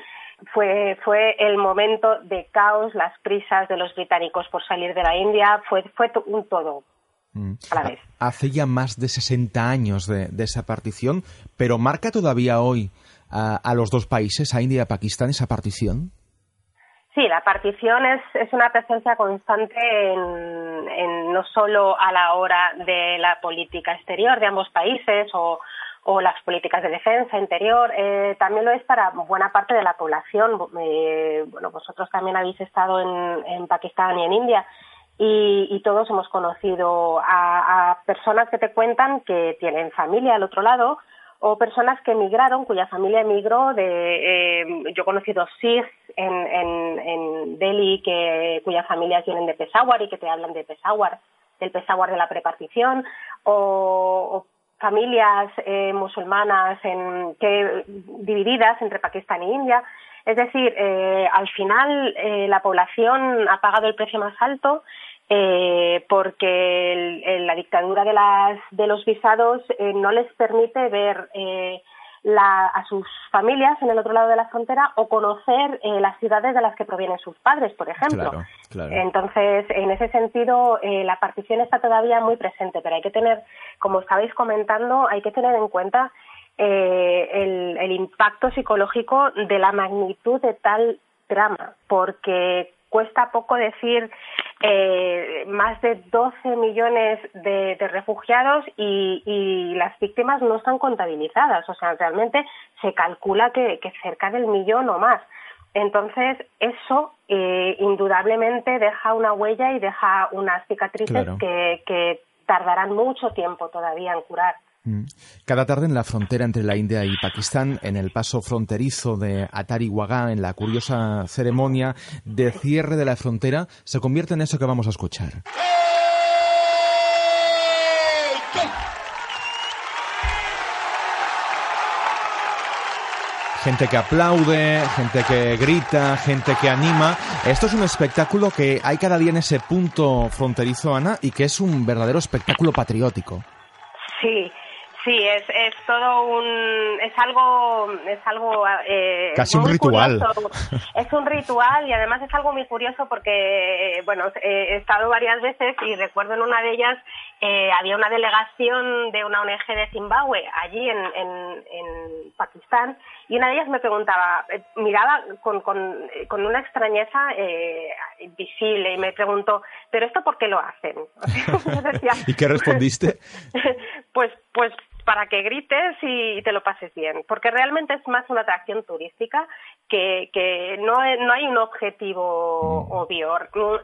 fue, fue el momento de caos, las prisas de los británicos por salir de la India, fue, fue un todo. Mm. A la vez. Hace ya más de 60 años de, esa partición, pero ¿marca todavía hoy a, los dos países, a India y a Pakistán, esa partición? Sí, la partición es, es una presencia constante en, en, no solo a la hora de la política exterior de ambos países o, o las políticas de defensa interior, eh, también lo es para buena parte de la población. Eh, bueno, vosotros también habéis estado en, en Pakistán y en India y, y todos hemos conocido a, a, personas que te cuentan que tienen familia al otro lado o personas que emigraron, cuya familia emigró de, eh, yo he conocido Sikhs en, en, en Delhi que, cuya familia vienen de Peshawar y que te hablan de Peshawar, del Peshawar de la prepartición, o, familias eh, musulmanas en, que, divididas entre Pakistán e India. Es decir, eh, al final eh, la población ha pagado el precio más alto eh, porque el, la dictadura de, las, de los visados eh, no les permite ver eh, a sus familias en el otro lado de la frontera o conocer eh, las ciudades de las que provienen sus padres, por ejemplo. Entonces, en ese sentido, eh, la partición está todavía muy presente, pero hay que tener, como estabais comentando, hay que tener en cuenta eh, el, el impacto psicológico de la magnitud de tal drama, porque cuesta poco decir eh, más de 12 millones de, refugiados y, las víctimas no están contabilizadas. O sea, realmente se calcula que, cerca del millón o más. Entonces, eso eh, indudablemente deja una huella y deja unas cicatrices que tardarán mucho tiempo todavía en curar. Mm. Cada tarde en la frontera entre la India y Pakistán, en el paso fronterizo de Atari Wagah, en la curiosa ceremonia de cierre de la frontera, se convierte en eso que vamos a escuchar. gente que aplaude, gente que grita, gente que anima. Esto es un espectáculo que hay cada día en ese punto fronterizo, Ana, y que es un verdadero espectáculo patriótico. Sí, Sí, es, es todo un, es algo, es algo eh, casi un ritual. Es un ritual y además es algo muy curioso porque, bueno, he estado varias veces y recuerdo en una de ellas eh, había una delegación de una ONG de Zimbabue allí en, en, en Pakistán y una de ellas me preguntaba, eh, miraba con, con, con una extrañeza eh, visible y me preguntó, ¿pero esto por qué lo hacen? (laughs) (laughs) ¿Y qué respondiste? (laughs) pues, pues para que grites y te lo pases bien, porque realmente es más una atracción turística que, que no, no hay un objetivo obvio.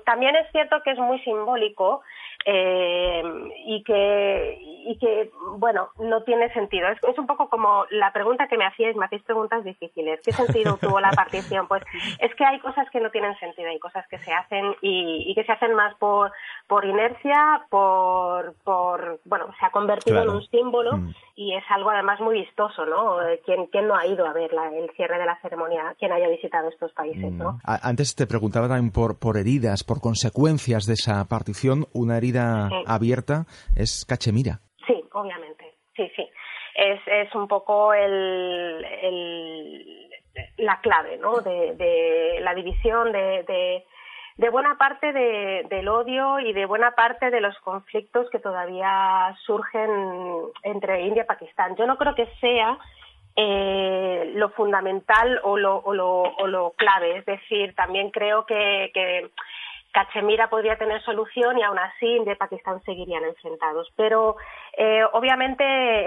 También es cierto que es muy simbólico eh, y que y que bueno no tiene sentido. Es, es, un poco como la pregunta que me hacíais me hacéis preguntas difíciles. Qué sentido tuvo la partición pues es que hay cosas que no tienen sentido hay cosas que se hacen y, que se hacen más por por inercia por por bueno se ha convertido en un símbolo mm. y es algo además muy vistoso no eh, quién quién no ha ido a ver el cierre de la ceremonia quien haya visitado estos países no mm. antes te preguntaba también por por heridas por consecuencias de esa partición una herida abierta es Cachemira. Sí, obviamente. Sí, sí. Es, es un poco el, la clave ¿no? de, la división de, de, buena parte del odio y de buena parte de los conflictos que todavía surgen entre India y Pakistán. Yo no creo que sea eh, lo fundamental o lo, o, lo, o lo clave. Es decir, también creo que, Cachemira podría tener solución y aún así India y Pakistán seguirían enfrentados. Pero eh, obviamente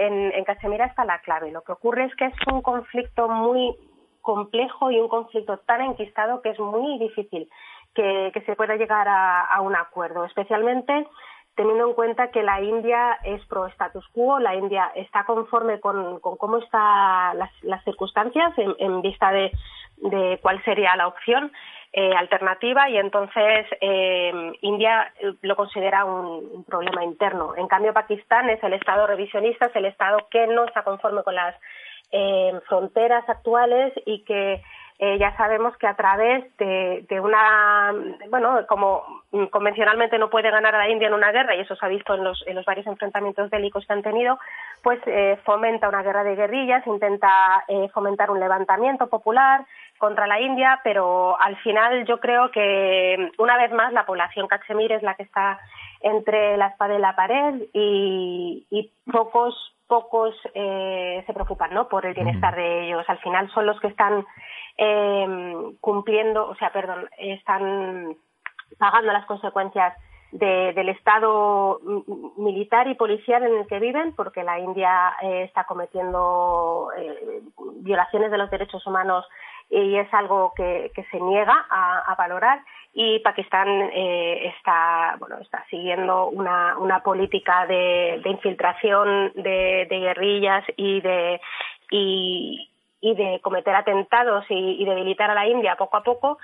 en, en, Cachemira está la clave. Lo que ocurre es que es un conflicto muy complejo y un conflicto tan enquistado que es muy difícil que, se pueda llegar a, un acuerdo, especialmente teniendo en cuenta que la India es pro status quo, la India está conforme con, cómo están las, circunstancias en, vista de, cuál sería la opción eh, alternativa y entonces eh, India eh, lo considera un, problema interno. En cambio, Pakistán es el Estado revisionista, es el Estado que no está conforme con las fronteras actuales y que ya sabemos que a través de, una, bueno, como convencionalmente no puede ganar a la India en una guerra, y eso se ha visto en los, en los varios enfrentamientos bélicos que han tenido, pues fomenta una guerra de guerrillas, intenta fomentar un levantamiento popular, contra la India, pero al final yo creo que una vez más la población cachemir es la que está entre la espada y la pared y, pocos pocos eh, se preocupan ¿no? por el bienestar de ellos. Al final son los que están eh, cumpliendo, o sea, perdón, están pagando las consecuencias del estado militar y policial en el que viven, porque la India eh, está cometiendo violaciones de los derechos humanos y es algo que, se niega a, valorar y Pakistán eh, está bueno está siguiendo una, una política de, infiltración de, guerrillas y de y, de cometer atentados y, y debilitar a la India poco a poco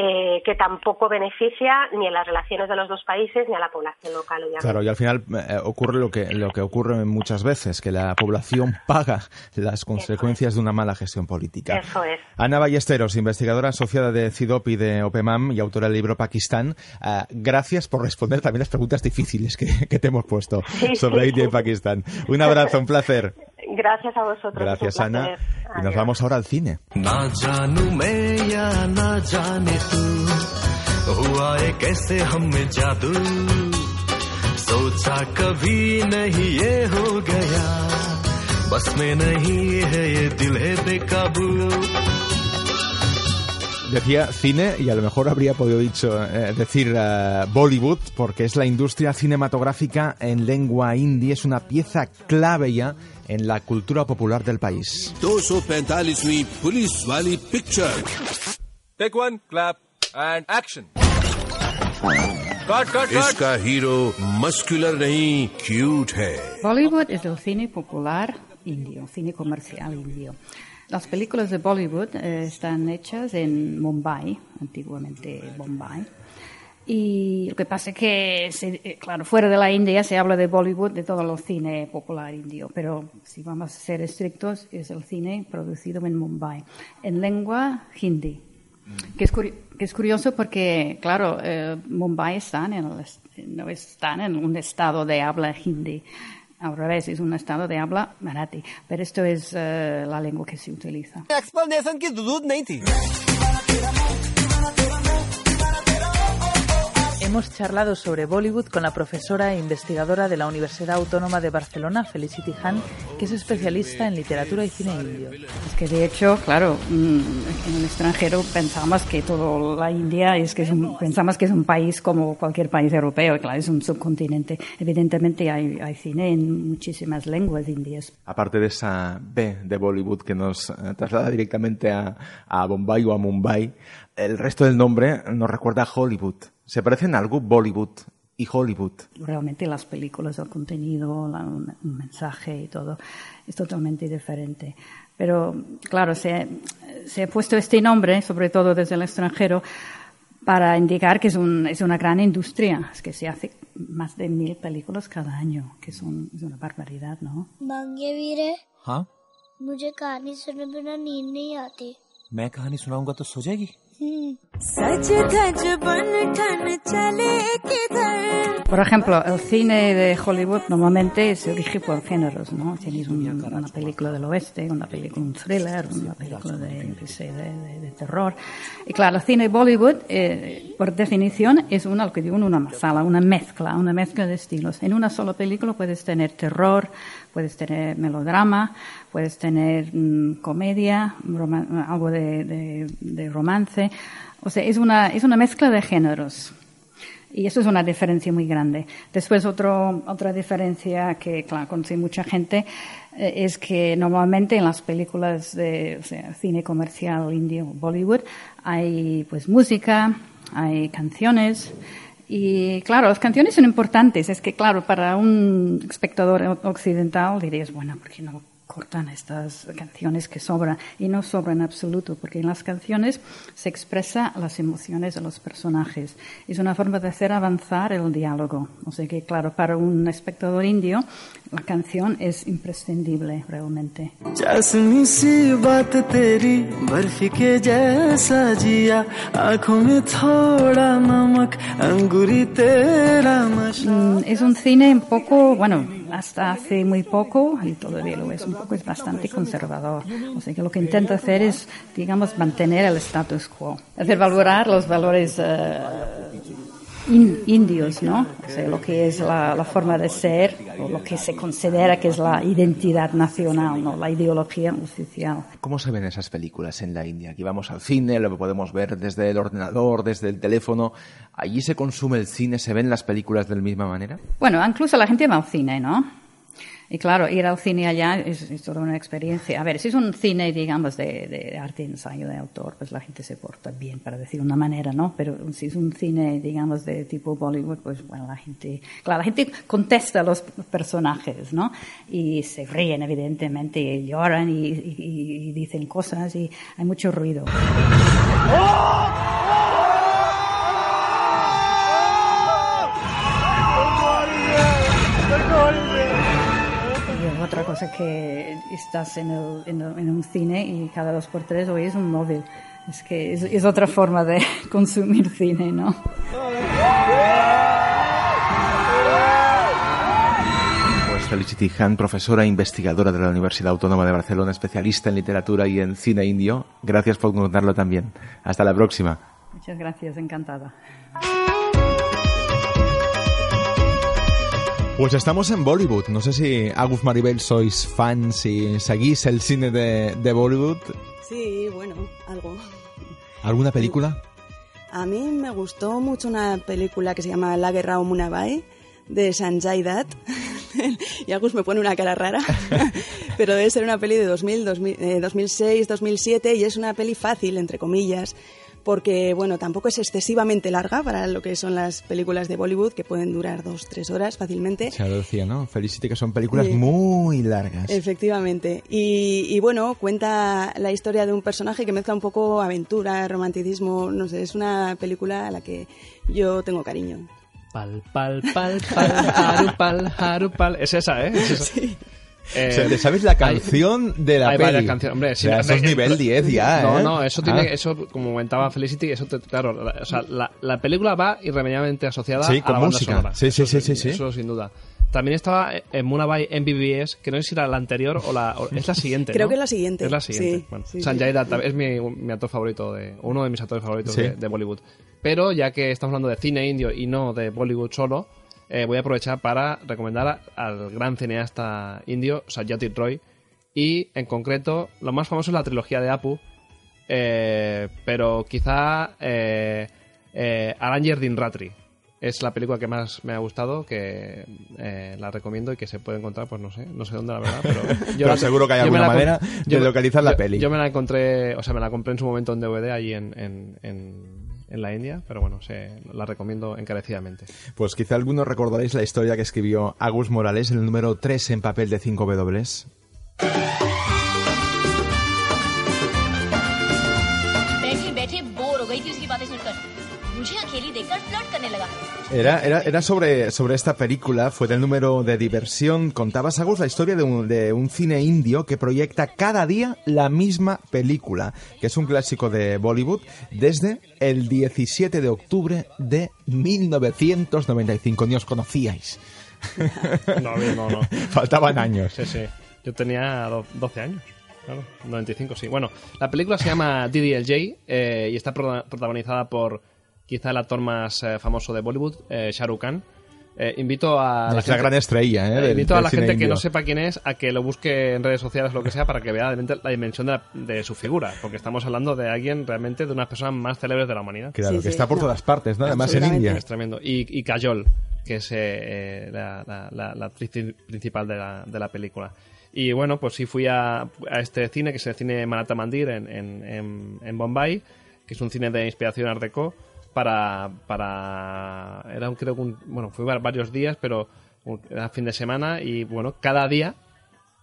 eh, que tampoco beneficia ni a las relaciones de los dos países ni a la población local. Claro, y al final eh, ocurre lo que, lo que ocurre muchas veces, que la población (laughs) paga las consecuencias de una mala gestión política. Eso es. Ana Ballesteros, investigadora asociada de CIDOP y de OPEMAM y autora del libro Pakistán, eh, gracias por responder también las preguntas difíciles que, te hemos puesto sobre India y Pakistán. Un abrazo, un placer. (laughs) Gracias a vosotros. Gracias, Ana. Y nos vamos ahora al cine. Decía cine y a lo mejor habría podido dicho, eh, decir eh, Bollywood porque es la industria cinematográfica en lengua hindi, es una pieza clave ya en la cultura popular del país. 245वीं पुलिस वाली picture Take one, clap, and action. Cut, cut, cut. इसका hero muscular नहीं cute है Bollywood es el cine popular indio, cine comercial indio. las películas de Bollywood eh, están hechas en Mumbai, antiguamente Bombay. Y lo que pasa es que, se- eh, claro, fuera de la India se habla de Bollywood, de todo el cine popular indio, pero si vamos a ser estrictos, es el cine producido en Mumbai, en lengua hindi. Que es, que es curioso porque, claro, eh, Mumbai está en el no están en un estado de habla hindi. Al revés, es un estado de habla marathi. Pero esto es eh, la lengua que se utiliza. Hemos charlado sobre Bollywood con la profesora e investigadora de la Universidad Autónoma de Barcelona, Felicity Han, que es especialista en literatura y cine indio. Es que de hecho, claro, mm, en el extranjero pensamos que toda la India es que es un, pensamos que es un país como cualquier país europeo, y claro, es un subcontinente. Evidentemente hay, hay cine en muchísimas lenguas indias. Aparte de esa B de Bollywood que nos eh, traslada directamente a, a Bombay o a Mumbai, el resto del nombre nos recuerda a Hollywood ¿Se parecen algo Bollywood y Hollywood? Realmente las películas, el contenido, la- un un mensaje y todo es totalmente diferente. Pero claro, se, se ha puesto este nombre, sobre todo desde el extranjero, para indicar que es, un- es una gran industria, es que se hace más de mil películas cada año, que son, es una barbaridad, ¿no? मांगे वीरे हाँ मुझे कहानी सुने बिना नींद नहीं आती मैं कहानी सुनाऊंगा तो सो जाएगी por ejemplo, el cine de Hollywood normalmente se rige por géneros, ¿no? Tienes una película del oeste, una película, un thriller, una película de, de, de, de terror. Y claro, el cine de Bollywood, eh, por definición, es una, lo que digo, una masala, una mezcla, una mezcla de estilos. En una sola película puedes tener terror, puedes tener melodrama, puedes tener mm, comedia, algo de, de romance o sea, es una, es una mezcla de géneros. Y eso es una diferencia muy grande. Después, otro, otra diferencia que, claro, conoce mucha gente eh, es que normalmente en las películas de o sea, cine comercial indio, Bollywood, hay pues música, hay canciones. Y claro, las canciones son importantes. Es que, claro, para un espectador occidental dirías, bueno, ¿por qué no cortan estas canciones que sobran? Y no sobran en absoluto, porque en las canciones se expresa las emociones de los personajes. Es una forma de hacer avanzar el diálogo. O sea que, claro, para un espectador indio, la canción es imprescindible realmente. जैसमी सी बात तेरी बर्फी के जैसा जिया आंखों में थोड़ा नमक अंगूरी तेरा नशा Mm, Es un cine un poco, bueno, hasta hace muy poco, y todavía lo es un poco, es bastante conservador. O sea que lo que intenta hacer es, digamos, mantener el status quo. Hacer valorar los valores eh, in- indios, ¿no? O sea, lo que es la, la forma de ser, o lo que se considera que es la identidad nacional, ¿no? La ideología oficial. ¿Cómo se ven esas películas en la India? Aquí vamos al cine, lo podemos ver desde el ordenador, desde el teléfono. ¿Allí se consume el cine? ¿Se ven las películas de la misma manera? Bueno, incluso la gente va al cine, ¿no? Y claro, ir al cine allá es, es toda una experiencia. A ver, si es un cine, digamos, de, de arte, ensayo, de autor, pues la gente se porta bien, para decir una manera, ¿no? Pero si es un cine, digamos, de tipo Bollywood, pues bueno, la gente, claro, la gente contesta a los personajes, ¿no? Y se ríen, evidentemente, y lloran y, y- y dicen cosas y hay mucho ruido. Y otra cosa que estás en, el- en el- en un cine y cada dos por tres oyes un móvil. Es que es, es otra forma de (laughs) consumir cine, ¿no? Pues Felicity Han, profesora e investigadora de la Universidad Autónoma de Barcelona, especialista en literatura y en cine indio. Gracias por contarlo también. Hasta la próxima. Muchas gracias, encantada. Pues estamos en Bollywood. No sé si Agus Maribel sois fans, si seguís el cine de, de Bollywood. Sí, bueno, algo. ¿Alguna película? A mí me gustó mucho una película que se llama La guerra o Munabai de Sanjay Dutt. (laughs) y Agus me pone una cara rara, (laughs) pero debe ser una peli de 2000, 2000, eh, 2006, 2007 y es una peli fácil, entre comillas, porque bueno, tampoco es excesivamente larga para lo que son las películas de Bollywood, que pueden durar dos, tres horas fácilmente. Se lo decía, ¿no? Felicity que son películas Sí. muy largas. Efectivamente. Y, y, bueno, cuenta la historia de un personaje que mezcla un poco aventura, romanticismo, no sé, es una película a la que yo tengo cariño. Pal, pal, pal, pal, (laughs) harupal, harupal. Es esa, ¿eh? Es esa. Eh, O sea, ¿te sabes la canción de la hay peli? varias canciones. Hombre, O sea, eso es nivel 10 ya, No, ¿eh? no, eso tiene, Ah. eso como comentaba Felicity, eso te- claro, la- o sea, la, la película va irremediablemente asociada Sí, a con la banda música. sonora. Sí, sí, Eso sí, sí, sí. Eso sin duda. También estaba en Munabai MBBS, que no sé si era la anterior o la o- es la siguiente. Creo ¿no? que es la siguiente, Es la siguiente. sí, bueno, sí, Sanjay sí. Dutt es mi, mi actor favorito de uno de mis actores favoritos Sí. de, de Bollywood. Pero ya que estamos hablando de cine indio y no de Bollywood solo, eh, voy a aprovechar para recomendar a- al gran cineasta indio Satyajit Roy y en concreto lo más famoso es la trilogía de Apu, eh, pero quizá eh, eh, Arranger Din Ratri es la película que más me ha gustado, que eh, la recomiendo y que se puede encontrar, pues no sé, no sé dónde la verdad, pero (laughs) Pero seguro que hay yo alguna la manera de yo localizar la yo- peli. Yo me la encontré, o sea, me la compré en su momento en DVD allí en, en, en, en la India, pero bueno, se, la recomiendo encarecidamente. Pues quizá algunos recordaréis la historia que escribió Agus Morales, el número 3 en papel de 5 W. Era, era, era sobre, sobre esta película, fue del número de diversión. Contabas, Agus, la historia de un, de un cine indio que proyecta cada día la misma película, que es un clásico de Bollywood, desde el 17 de octubre de 1995. Ni os conocíais. (laughs) No, no, no. (laughs) Faltaban años. Sí, sí. Yo tenía do- 12 años. Claro, 95, sí. Bueno, la película se llama DDLJ eh, y está pro- protagonizada por quizá el actor más eh, famoso de Bollywood, eh, Shah Rukh Khan. Eh, invito a Es la gran estrella, ¿eh? del- invito a del la gente que no sepa quién es a que lo busque en redes sociales o lo que sea para que vea realmente la dimensión de, la- de su figura, porque estamos hablando de alguien realmente de unas personas más célebres de la humanidad. Claro, que está por todas partes, ¿no? Además en India. Es tremendo. Y, y Kajol, que es eh, eh, la, la- la- la actriz principal de la, de la película. Y bueno, pues sí fui a, a este cine, que es el cine Manata Mandir en, en, en, en Bombay, que es un cine de inspiración art deco, para, para... Era un, creo que un, Bueno, va- varios días, pero un- era fin de semana y bueno, cada día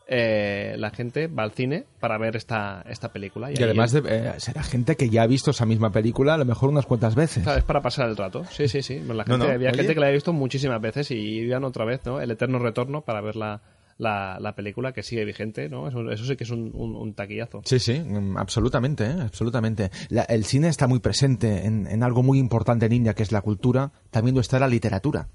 eh, la gente va al cine para ver esta, esta película. Y además de, eh, será gente que ya ha visto esa misma película a lo mejor unas cuantas veces. Es para pasar el rato. Sí, sí, sí. La No, gente, no, había oye. gente que la había visto muchísimas veces y iban otra vez, ¿no? El eterno retorno para ver la, la, la película que sigue vigente, ¿no? Eso, eso sí que es un, un, taquillazo. Sí, sí, mm, absolutamente, ¿eh? absolutamente. La- el cine está muy presente en, en algo muy importante en India, que es la cultura. También está la literatura.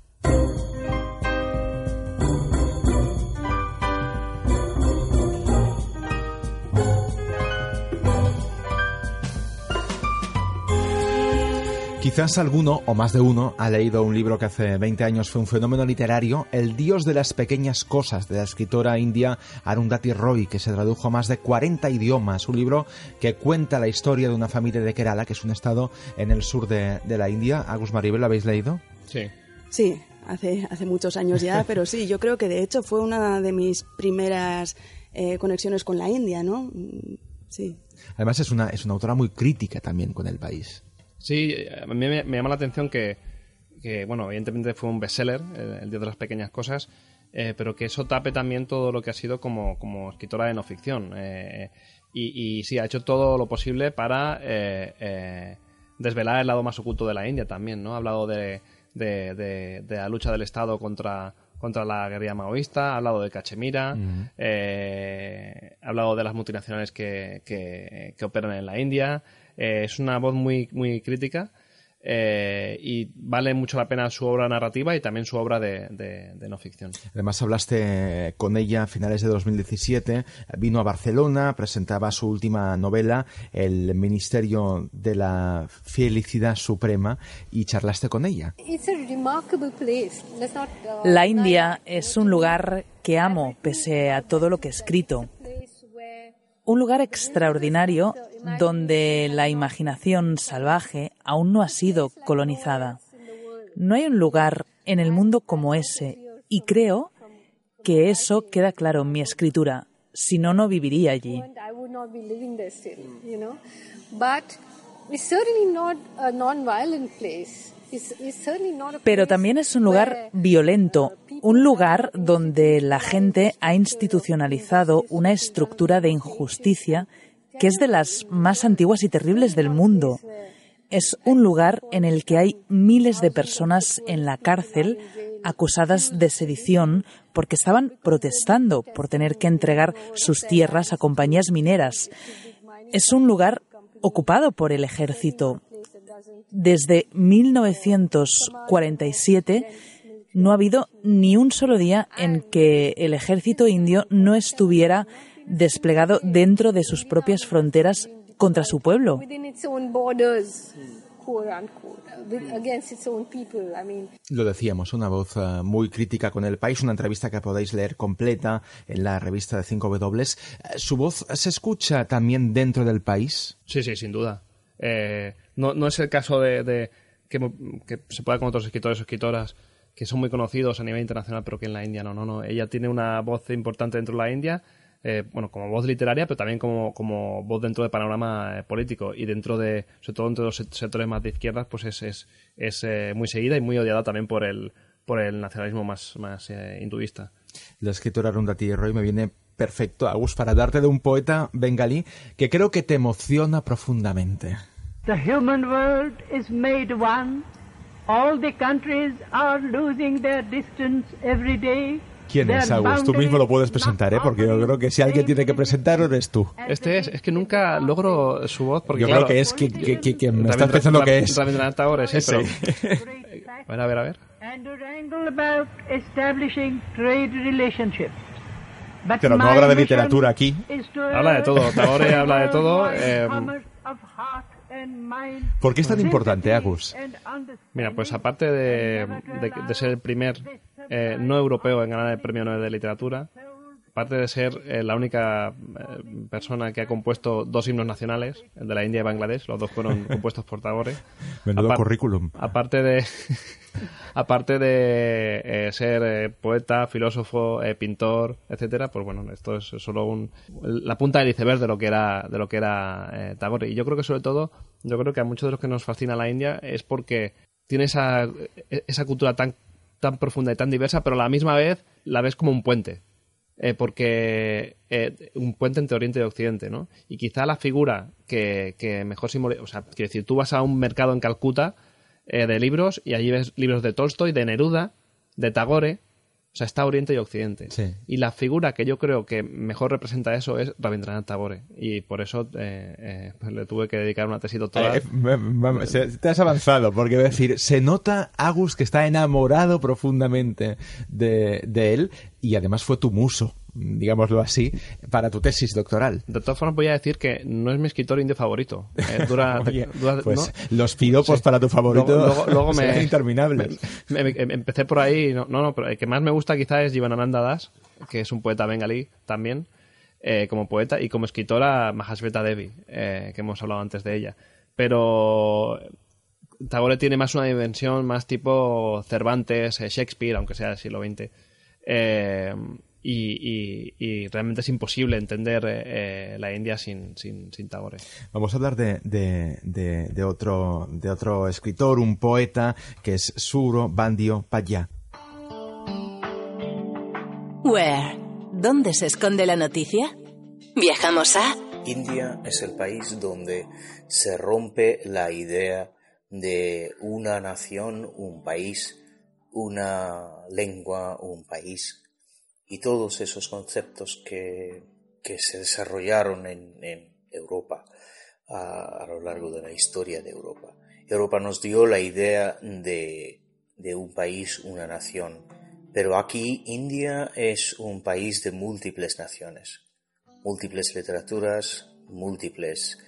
Quizás alguno, o más de uno, ha leído un libro que hace 20 años fue un fenómeno literario, El Dios de las Pequeñas Cosas, de la escritora india Arundhati Roy, que se tradujo a más de 40 idiomas. Un libro que cuenta la historia de una familia de Kerala, que es un estado en el sur de, de la India. Agus Maribel, ¿lo habéis leído? Sí. Sí, hace, hace muchos años ya, (laughs) pero sí, yo creo que de hecho fue una de mis primeras eh, conexiones con la India, ¿no? Mm, Sí. Además es una, es una autora muy crítica también con el país. Sí, a mí me, me llama la atención que, que, bueno, evidentemente fue un bestseller, el, el Dios de las Pequeñas Cosas, eh, pero que eso tape también todo lo que ha sido como, como escritora de no ficción. eh, y, y sí, ha hecho todo lo posible para eh, eh, desvelar el lado más oculto de la India también, ¿no? Ha hablado de, de, de- de la lucha del Estado contra, contra la guerrilla maoísta, ha hablado de Cachemira, eh, ha hablado de las multinacionales que, que- que operan en la India. Eh, es una voz muy, muy crítica. eh, y vale mucho la pena su obra narrativa y también su obra de, de, no ficción. Además hablaste con ella a finales de 2017, vino a Barcelona, presentaba su última novela, El Ministerio de la Felicidad Suprema, y charlaste con ella. La India es un lugar que amo pese a todo lo que he escrito. Un lugar extraordinario donde la imaginación salvaje aún no ha sido colonizada. No hay un lugar en el mundo como ese y creo que eso queda claro en mi escritura. Si no, no viviría allí. Pero también es un lugar violento, un lugar donde la gente ha institucionalizado una estructura de injusticia que es de las más antiguas y terribles del mundo. Es un lugar en el que hay miles de personas en la cárcel acusadas de sedición porque estaban protestando por tener que entregar sus tierras a compañías mineras. Es un lugar ocupado por el ejército. Desde 1947 no ha habido ni un solo día en que el ejército indio no estuviera desplegado dentro de sus propias fronteras contra su pueblo. Lo decíamos, una voz eh, muy crítica con el país, una entrevista que podéis leer completa en la revista de 5W. Eh, ¿Su voz se escucha también dentro del país? Sí, sí, sin duda. Eh, no, es el caso de, que, se pueda con otros escritores o escritoras que son muy conocidos a nivel internacional, pero que en la India no, no, no. Ella tiene una voz importante dentro de la India eh, bueno, como voz literaria, pero también como, voz dentro del panorama eh, político y dentro de, sobre todo entre los sectores más de izquierdas, pues es, es, es eh, muy seguida y muy odiada también por el, por el nacionalismo más, más hinduista. La escritora Rundati Roy me viene perfecto, Agus, para darte de un poeta bengalí que creo que te emociona profundamente. The human world is made one. All the countries are losing their distance every day. ¿Quién es Agus? Tú mismo lo puedes presentar, ¿eh? Porque yo creo que si alguien tiene que presentar, eres tú. Este es, es que nunca logro su voz porque Yo creo que es quien, quien, me estás pensando que es. Rabindranath Tagore, sí, pero... (laughs) a ver, a ver, a ver. Pero no habla de literatura aquí. Habla de todo, Tagore habla de todo. Eh, ¿Por qué es tan importante, Agus? Mira, pues aparte de, ser el primer eh, no europeo en ganar el premio Nobel de literatura, aparte de ser eh, la única eh, persona que ha compuesto dos himnos nacionales, el de la India y Bangladesh, los dos fueron (laughs) compuestos por Tagore. Menudo currículum. Aparte de, (laughs) aparte de eh, ser poeta, filósofo, pintor, etcétera, pues bueno, esto es solo un, la punta del iceberg de lo que era, de lo que era Tagore. Y yo creo que sobre todo, yo creo que a muchos de los que nos fascina la India es porque tiene esa, esa cultura tan, tan profunda y tan diversa, pero a la misma vez la ves como un puente eh, porque eh, un puente entre Oriente y Occidente, ¿no? Y quizá la figura que, mejor simboliza, o sea, quiero decir, tú vas a un mercado en Calcuta eh, de libros y allí ves libros de Tolstoy, de Neruda, de Tagore, o sea, está Oriente y Occidente. Y la figura que yo creo que mejor representa eso es Rabindranath Tagore. Y por eso eh, eh, le tuve que dedicar una tesis doctoral. Eh, te has avanzado, porque voy a decir, se nota Agus que está enamorado profundamente de, de él y además fue tu muso digámoslo así, para tu tesis doctoral. De todas formas, voy a decir que no es mi escritor indio favorito. Eh, dura, (laughs) pues los piropos para tu favorito luego, (laughs) me, interminables. empecé por ahí, no, no, pero el que más me gusta quizá es Jivanananda Das, que es un poeta bengalí también, eh, como poeta, y como escritora Mahasveta Devi, eh, que hemos hablado antes de ella. Pero Tagore tiene más una dimensión más tipo Cervantes, Shakespeare, aunque sea del siglo XX. Eh, y, realmente es imposible entender eh, la India sin, sin, Tagore. Vamos a hablar de, de, otro, de otro escritor, un poeta, que es Suro Bandio Paya. Where? ¿Dónde se esconde la noticia? Viajamos a... India es el país donde se rompe la idea de una nación, un país, una lengua, un país y todos esos conceptos que, se desarrollaron en, Europa a, lo largo de la historia de Europa. Europa nos dio la idea de, un país, una nación, pero aquí India es un país de múltiples naciones, múltiples literaturas, múltiples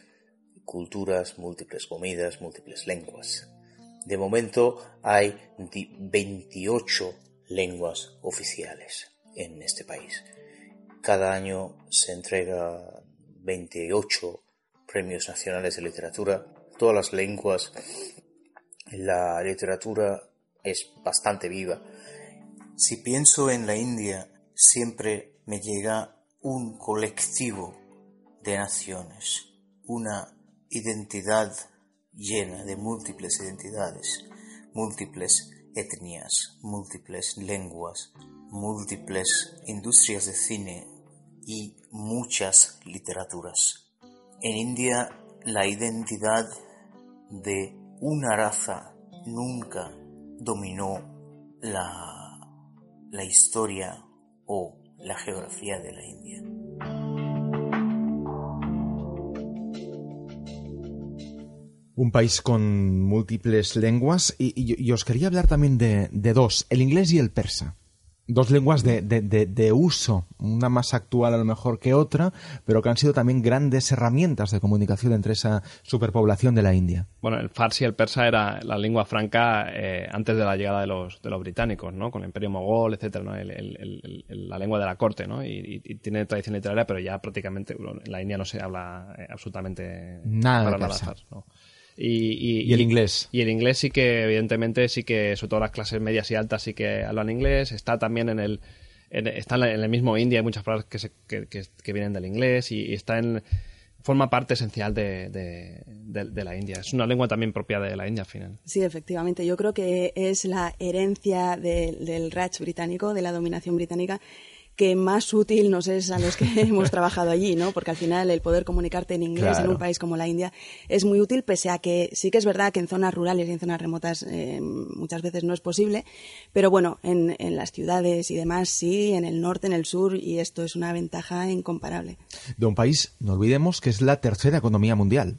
culturas, múltiples comidas, múltiples lenguas. De momento hay 28 lenguas oficiales en este país. Cada año se entrega 28 premios nacionales de literatura, todas las lenguas. La literatura es bastante viva. Si pienso en la India, siempre me llega un colectivo de naciones, una identidad llena de múltiples identidades, múltiples etnias, múltiples lenguas, múltiples industrias de cine y muchas literaturas. En India la identidad de una raza nunca dominó la, la historia o la geografía de la India. Un país con múltiples lenguas y, os quería hablar también de, dos, el inglés y el persa. Dos lenguas de, de, uso, una más actual a lo mejor que otra, pero que han sido también grandes herramientas de comunicación entre esa superpoblación de la India. Bueno, el farsi y el persa era la lengua franca eh, antes de la llegada de los, de los británicos, ¿no? Con el imperio mogol, etcétera, ¿no? la lengua de la corte, ¿no? Y, tiene tradición literaria, pero ya prácticamente en la India no se habla eh, absolutamente nada para nada ¿no? Y, el inglés. Y el inglés sí que, evidentemente, sí que, sobre todo las clases medias y altas, sí que hablan inglés. Está también en el. está en el mismo India, hay muchas palabras que, que, vienen del inglés y, está en. Forma parte esencial de, de, la India. Es una lengua también propia de la India al final. Sí, efectivamente. Yo creo que es la herencia del Raj británico, de la dominación británica, que más útil nos es a los que (laughs) hemos trabajado allí, ¿no? Porque al final el poder comunicarte en inglés en un país como la India es muy útil, pese a que sí que es verdad que en zonas rurales y en zonas remotas eh, muchas veces no es posible, pero bueno, en, en, las ciudades y demás sí, en el norte, en el sur, y esto es una ventaja incomparable. De un país, no olvidemos que es la tercera economía mundial.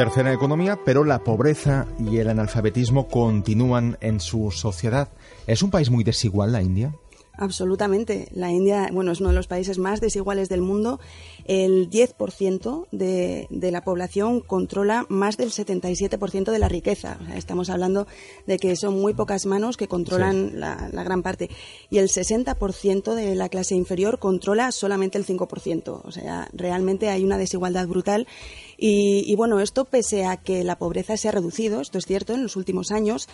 Tercera economía, pero la pobreza y el analfabetismo continúan en su sociedad. ¿Es un país muy desigual la India? Absolutamente. La India, bueno, es uno de los países más desiguales del mundo. El 10% de, de, la población controla más del 77% de la riqueza. estamos hablando de que son muy pocas manos que controlan la, la, gran parte. Y el 60% de la clase inferior controla solamente el 5%. O sea, realmente hay una desigualdad brutal y, bueno, esto pese a que la pobreza se ha reducido, esto es cierto, en los últimos años,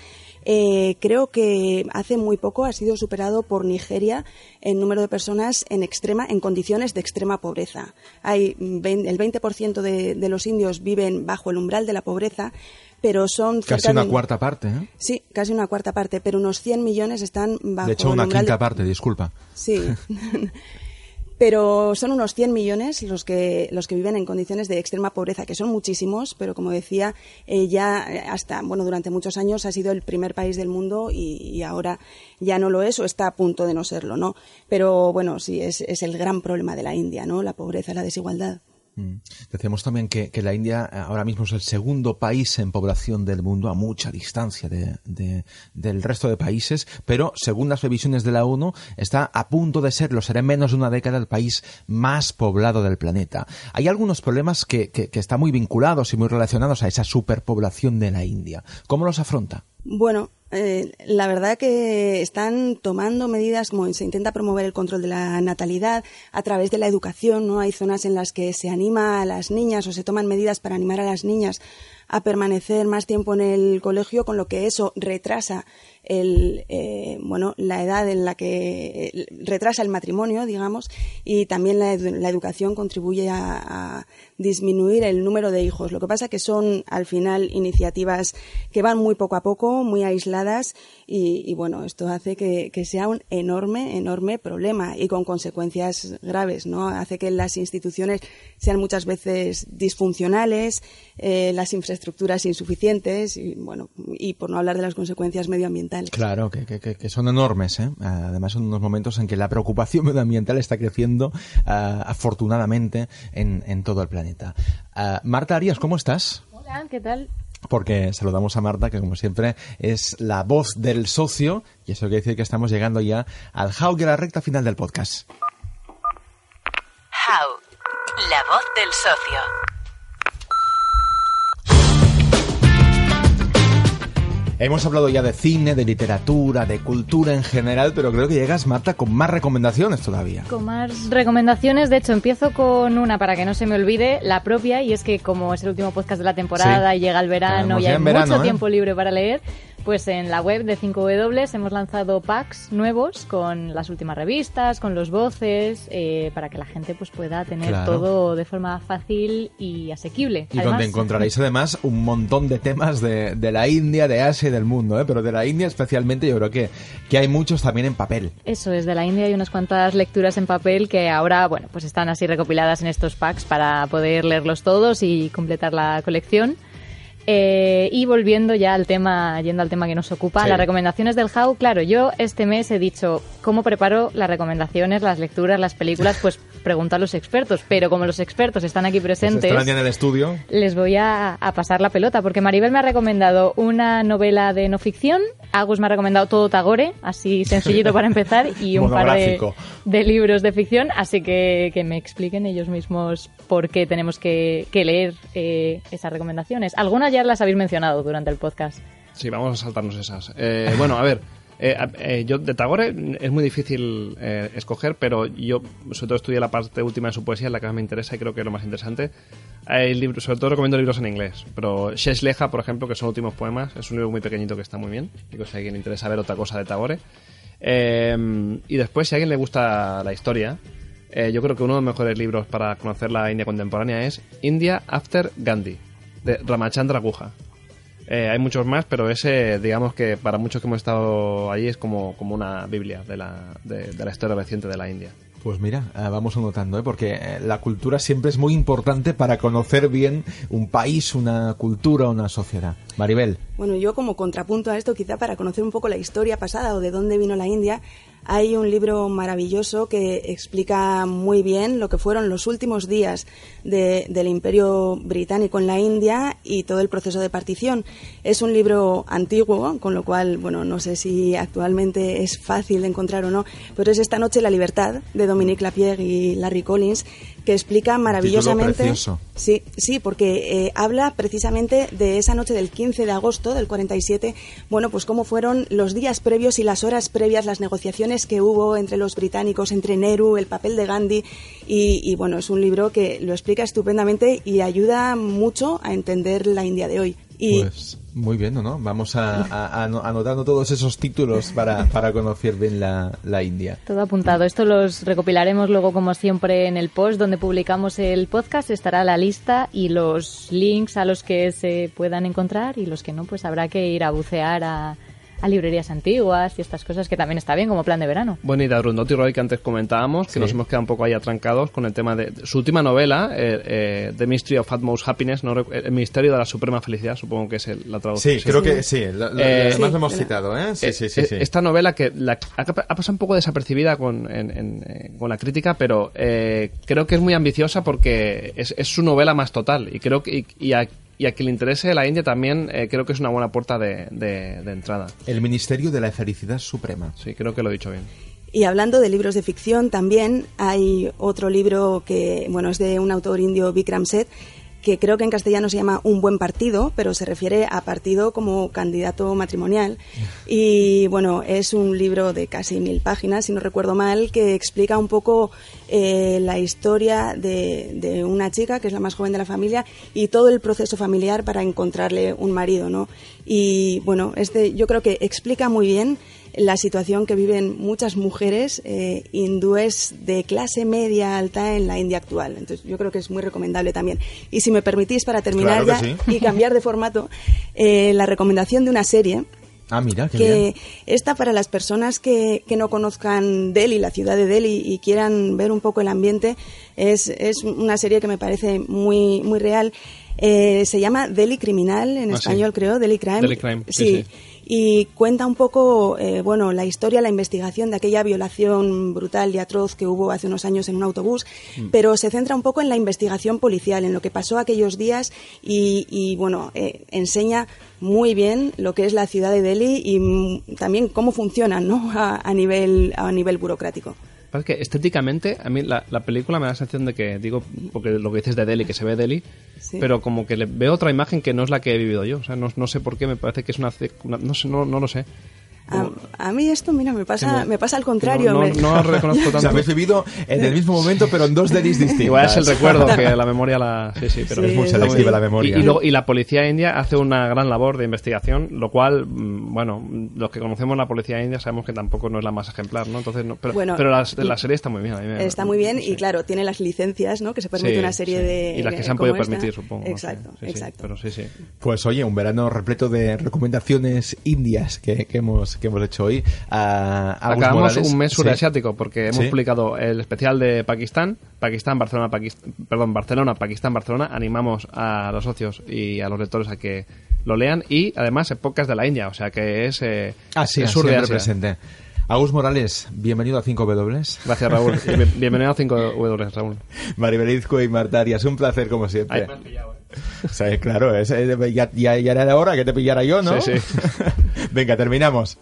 eh, creo que hace muy poco ha sido superado por Nigeria el número de personas en extrema, en condiciones de extrema pobreza. Hay el 20% de, de los indios viven bajo el umbral de la pobreza, pero son casi una cuarta parte ¿eh? sí casi una cuarta parte pero unos 100 millones están bajo de hecho una quinta parte disculpa sí (laughs) (laughs) pero son unos 100 millones los que, los que viven en condiciones de extrema pobreza, que son muchísimos, pero como decía, eh, ya eh, hasta, bueno, durante muchos años ha sido el primer país del mundo y, ahora ya no lo es o está a punto de no serlo, ¿no? Pero bueno, sí, es, es el gran problema de la India, ¿no? La pobreza, la desigualdad. Mm. Decíamos también que, la India eh, ahora mismo es el segundo país en población del mundo a mucha distancia del resto de países, pero según las previsiones de la ONU está a punto de serlo, será en menos de una década el país más poblado del planeta. Hay algunos problemas que, que están muy vinculados y muy relacionados a esa superpoblación de la India. ¿Cómo los afronta? Bueno, eh, la verdad que están tomando medidas como se intenta promover el control de la natalidad a través de la educación, ¿no? Hay zonas en las que se anima a las niñas o se toman medidas para animar a las niñas a permanecer más tiempo en el colegio, con lo que eso retrasa el, eh, bueno, la edad en la que eh, retrasa el matrimonio, digamos, y también la, educación contribuye a, disminuir el número de hijos. Lo que pasa que son al final iniciativas que van muy poco a poco, muy aisladas y, bueno, esto hace que, sea un enorme, enorme problema y con consecuencias graves, ¿no? Hace que las instituciones sean muchas veces disfuncionales, eh, las infraestructuras infraestructuras insuficientes y, bueno, y por no hablar de las consecuencias medioambientales. Claro, que, que, que son enormes. ¿eh? Además, son unos momentos en que la preocupación (laughs) medioambiental está creciendo uh, afortunadamente en, en, todo el planeta. Uh, Marta Arias, ¿cómo estás? Hola, ¿qué tal? porque saludamos a Marta, que como siempre es la voz del socio, y eso quiere decir que estamos llegando ya al How, que la recta final del podcast. How, la voz del socio. Hemos hablado ya de cine, de literatura, de cultura en general, pero creo que llegas, Marta, con más recomendaciones todavía. Con más recomendaciones, de hecho, empiezo con una para que no se me olvide, la propia, y es que como es el último podcast de la temporada Sí. y llega el verano y hay verano, mucho ¿eh? tiempo libre para leer, pues en la web de 5W hemos lanzado packs nuevos con las últimas revistas, con los voces, eh, para que la gente pues pueda tener Claro. todo de forma fácil y asequible. Y Además, donde encontraréis (laughs) además un montón de temas de, de la India, de Asia y del mundo, ¿eh? pero de la India especialmente yo creo que, que hay muchos también en papel. Eso es, de la India hay unas cuantas lecturas en papel que ahora, bueno, pues están así recopiladas en estos packs para poder leerlos todos y completar la colección. Eh, y volviendo ya al tema, yendo al tema que nos ocupa, Sí. las recomendaciones del How, claro, yo este mes he dicho cómo preparo las recomendaciones, las lecturas, las películas, pues (laughs) pregunto a los expertos, pero como los expertos están aquí presentes, en el estudio. les voy a, a pasar la pelota, porque Maribel me ha recomendado una novela de no ficción, Agus me ha recomendado todo Tagore, así sencillito para empezar, y (laughs) un par de libros de ficción, así que que me expliquen ellos mismos por qué tenemos que, que leer eh, esas recomendaciones. Algunas ya las habéis mencionado durante el podcast. Sí, vamos a saltarnos esas. Eh, bueno, a ver, eh, eh, yo de Tagore es muy difícil eh, escoger, pero yo sobre todo estudié la parte última de su poesía, la que más me interesa y creo que es lo más interesante. Hay libros, sobre todo recomiendo libros en inglés, pero Shesh por ejemplo, que son últimos poemas, es un libro muy pequeñito que está muy bien, y si a alguien le interesa ver otra cosa de Tagore. Eh, y después, si a alguien le gusta la historia, eh, yo creo que uno de los mejores libros para conocer la India contemporánea es India After Gandhi, de Ramachandra Guha. Eh, hay muchos más, pero ese, digamos que para muchos que hemos estado allí es como, como una biblia de la, de, de la historia reciente de la India. Pues mira, eh, vamos anotando, ¿eh? porque eh, la cultura siempre es muy importante para conocer bien un país, una cultura, una sociedad. Maribel. Bueno, yo como contrapunto a esto, quizá para conocer un poco la historia pasada o de dónde vino la India, hay un libro maravilloso que explica muy bien lo que fueron los últimos días de- del Imperio Británico en la India y todo el proceso de partición. Es un libro antiguo, con lo cual, bueno, no sé si actualmente es fácil de encontrar o no, pero es Esta noche la libertad de Dominique Lapierre y Larry Collins que explica maravillosamente precioso. Sí, sí, porque eh, habla precisamente de esa noche del 15 de agosto del 47, bueno, pues cómo fueron los días previos y las horas previas, las negociaciones que hubo entre los británicos, entre Nehru, el papel de Gandhi, y, y, bueno, es un libro que lo explica estupendamente y ayuda mucho a entender la India de hoy. Y Pues muy bien, ¿no? Vamos a, a- a- anotando todos esos títulos para, para conocer bien la, la India. Todo apuntado. Esto los recopilaremos luego, como siempre, en el post donde publicamos el podcast. Estará la lista y los links a los que se puedan encontrar y los que no, pues habrá que ir a bucear a, a librerías antiguas y estas cosas que también está bien como plan de verano. Bueno, y de Arundhati Roy que antes comentábamos, que Sí. nos hemos quedado un poco ahí atrancados con el tema de, de su última novela, eh, eh, The Mystery of Utmost Happiness, no el misterio de la suprema felicidad, supongo que es el- la traducción. Sí, creo que sí. lo- lo- Eh, además sí, lo hemos la- citado, ¿eh? Sí, Eh, sí, sí. eh, sí. Esta novela que la- ha, ha pasado un poco desapercibida con, en- en- con la crítica, pero eh, creo que es muy ambiciosa porque es, es su novela más total. Y creo que y, y a, y a quien le interese la India también eh, creo que es una buena puerta de, de- de entrada. El Ministerio de la Felicidad Suprema. Sí, creo que lo he dicho bien. Y hablando de libros de ficción, también hay otro libro que, bueno, es de un autor indio, Vikram Seth, que creo que en castellano se llama Un buen partido, pero se refiere a partido como candidato matrimonial. Y bueno, es un libro de casi mil páginas, si no recuerdo mal, que explica un poco eh, la historia de, de una chica, que es la más joven de la familia, y todo el proceso familiar para encontrarle un marido, ¿no? Y bueno, este yo creo que explica muy bien la situación que viven muchas mujeres eh, hindúes de clase media alta en la India actual. Entonces, yo creo que es muy recomendable también. Y si me permitís, para terminar Claro ya sí. y cambiar de formato, eh, la recomendación de una serie Ah, mira, qué que bien. esta para las personas que, que no conozcan Delhi, la ciudad de Delhi, y quieran ver un poco el ambiente, es, es una serie que me parece muy, muy real. Eh, se llama Delhi Criminal, en Ah, sí. español creo, Delhi Crime. Delhi Crime, sí, sí. Y cuenta un poco, eh, bueno, la historia, la investigación de aquella violación brutal y atroz que hubo hace unos años en un autobús, Mm. pero se centra un poco en la investigación policial, en lo que pasó aquellos días y, y, bueno, eh, enseña muy bien lo que es la ciudad de Delhi y mm, también cómo funcionan, ¿no? (laughs) A, a nivel a nivel burocrático. Pasa que estéticamente, a mí la, la película me da la sensación de que, digo, porque lo que dices de Delhi, que se ve Delhi, Sí. pero como que le veo otra imagen que no es la que he vivido yo. O sea, no, no sé por qué, me parece que es una... una- no, sé, no, no lo sé. A, a mí esto, mira, me pasa, me pasa al contrario. no, me- no reconozco (laughs) tanto. O sea, habéis vivido en el mismo momento, pero en dos delis distintas. Igual es el (laughs) recuerdo, que la memoria la... Sí, sí, pero Sí, Es muy selectiva la memoria. Y, y luego- y la policía india hace una gran labor de investigación, lo cual, mm, bueno, los que conocemos la policía india sabemos que tampoco no es la más ejemplar, ¿no? Entonces, no, pero, Bueno, pero la, la serie está muy bien. a mí me- Está muy bien y claro, tiene las licencias, ¿no? Que se permite Sí, una serie sí. de... Y las que se han podido esta. permitir, supongo. no sé. Exacto, Sí, sí, exacto. pero sí, sí. Pues oye, un verano repleto de recomendaciones indias que, que hemos, que hemos hecho hoy. A Agus Acabamos Morales. un mes Sí. surasiático porque hemos Sí. publicado el especial de Pakistán, Pakistán, Barcelona, Pakistán, perdón, Barcelona, Pakistán, Barcelona. Animamos a los socios y a los lectores a que lo lean y además épocas de la India, o sea que es, eh, Ah, sí, es sur de siempre Asia. presente. Agus Morales, bienvenido a 5W. Gracias, Raúl. (laughs) Bienvenido a 5W, Raúl. Maribelizco y Marta Arias, un placer como siempre. Ay, (laughs) O sea, claro, es- ya, ya, ya era hora que te pillara yo, ¿no? Sí, sí. (laughs) Venga, terminamos.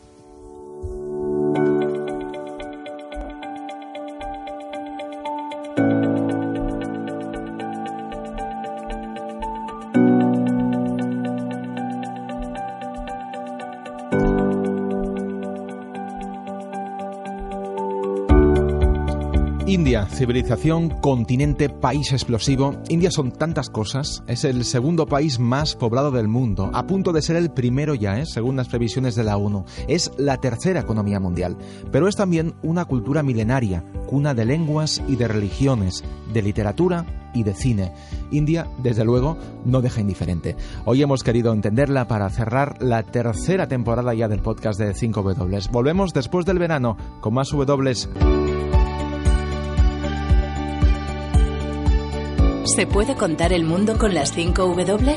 Civilización, continente, país explosivo. India son tantas cosas. Es el segundo país más poblado del mundo, a punto de ser el primero ya, ¿eh? según las previsiones de la ONU. Es la tercera economía mundial, pero es también una cultura milenaria, cuna de lenguas y de religiones, de literatura y de cine. India, desde luego, no deja indiferente. Hoy hemos querido entenderla para cerrar la tercera temporada ya del podcast de 5W. Volvemos después del verano con más W. ¿Se puede contar el mundo con las 5 W?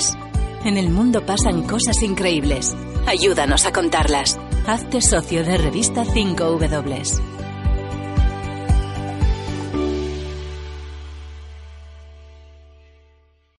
En el mundo pasan cosas increíbles. Ayúdanos a contarlas. Hazte socio de revista 5 W.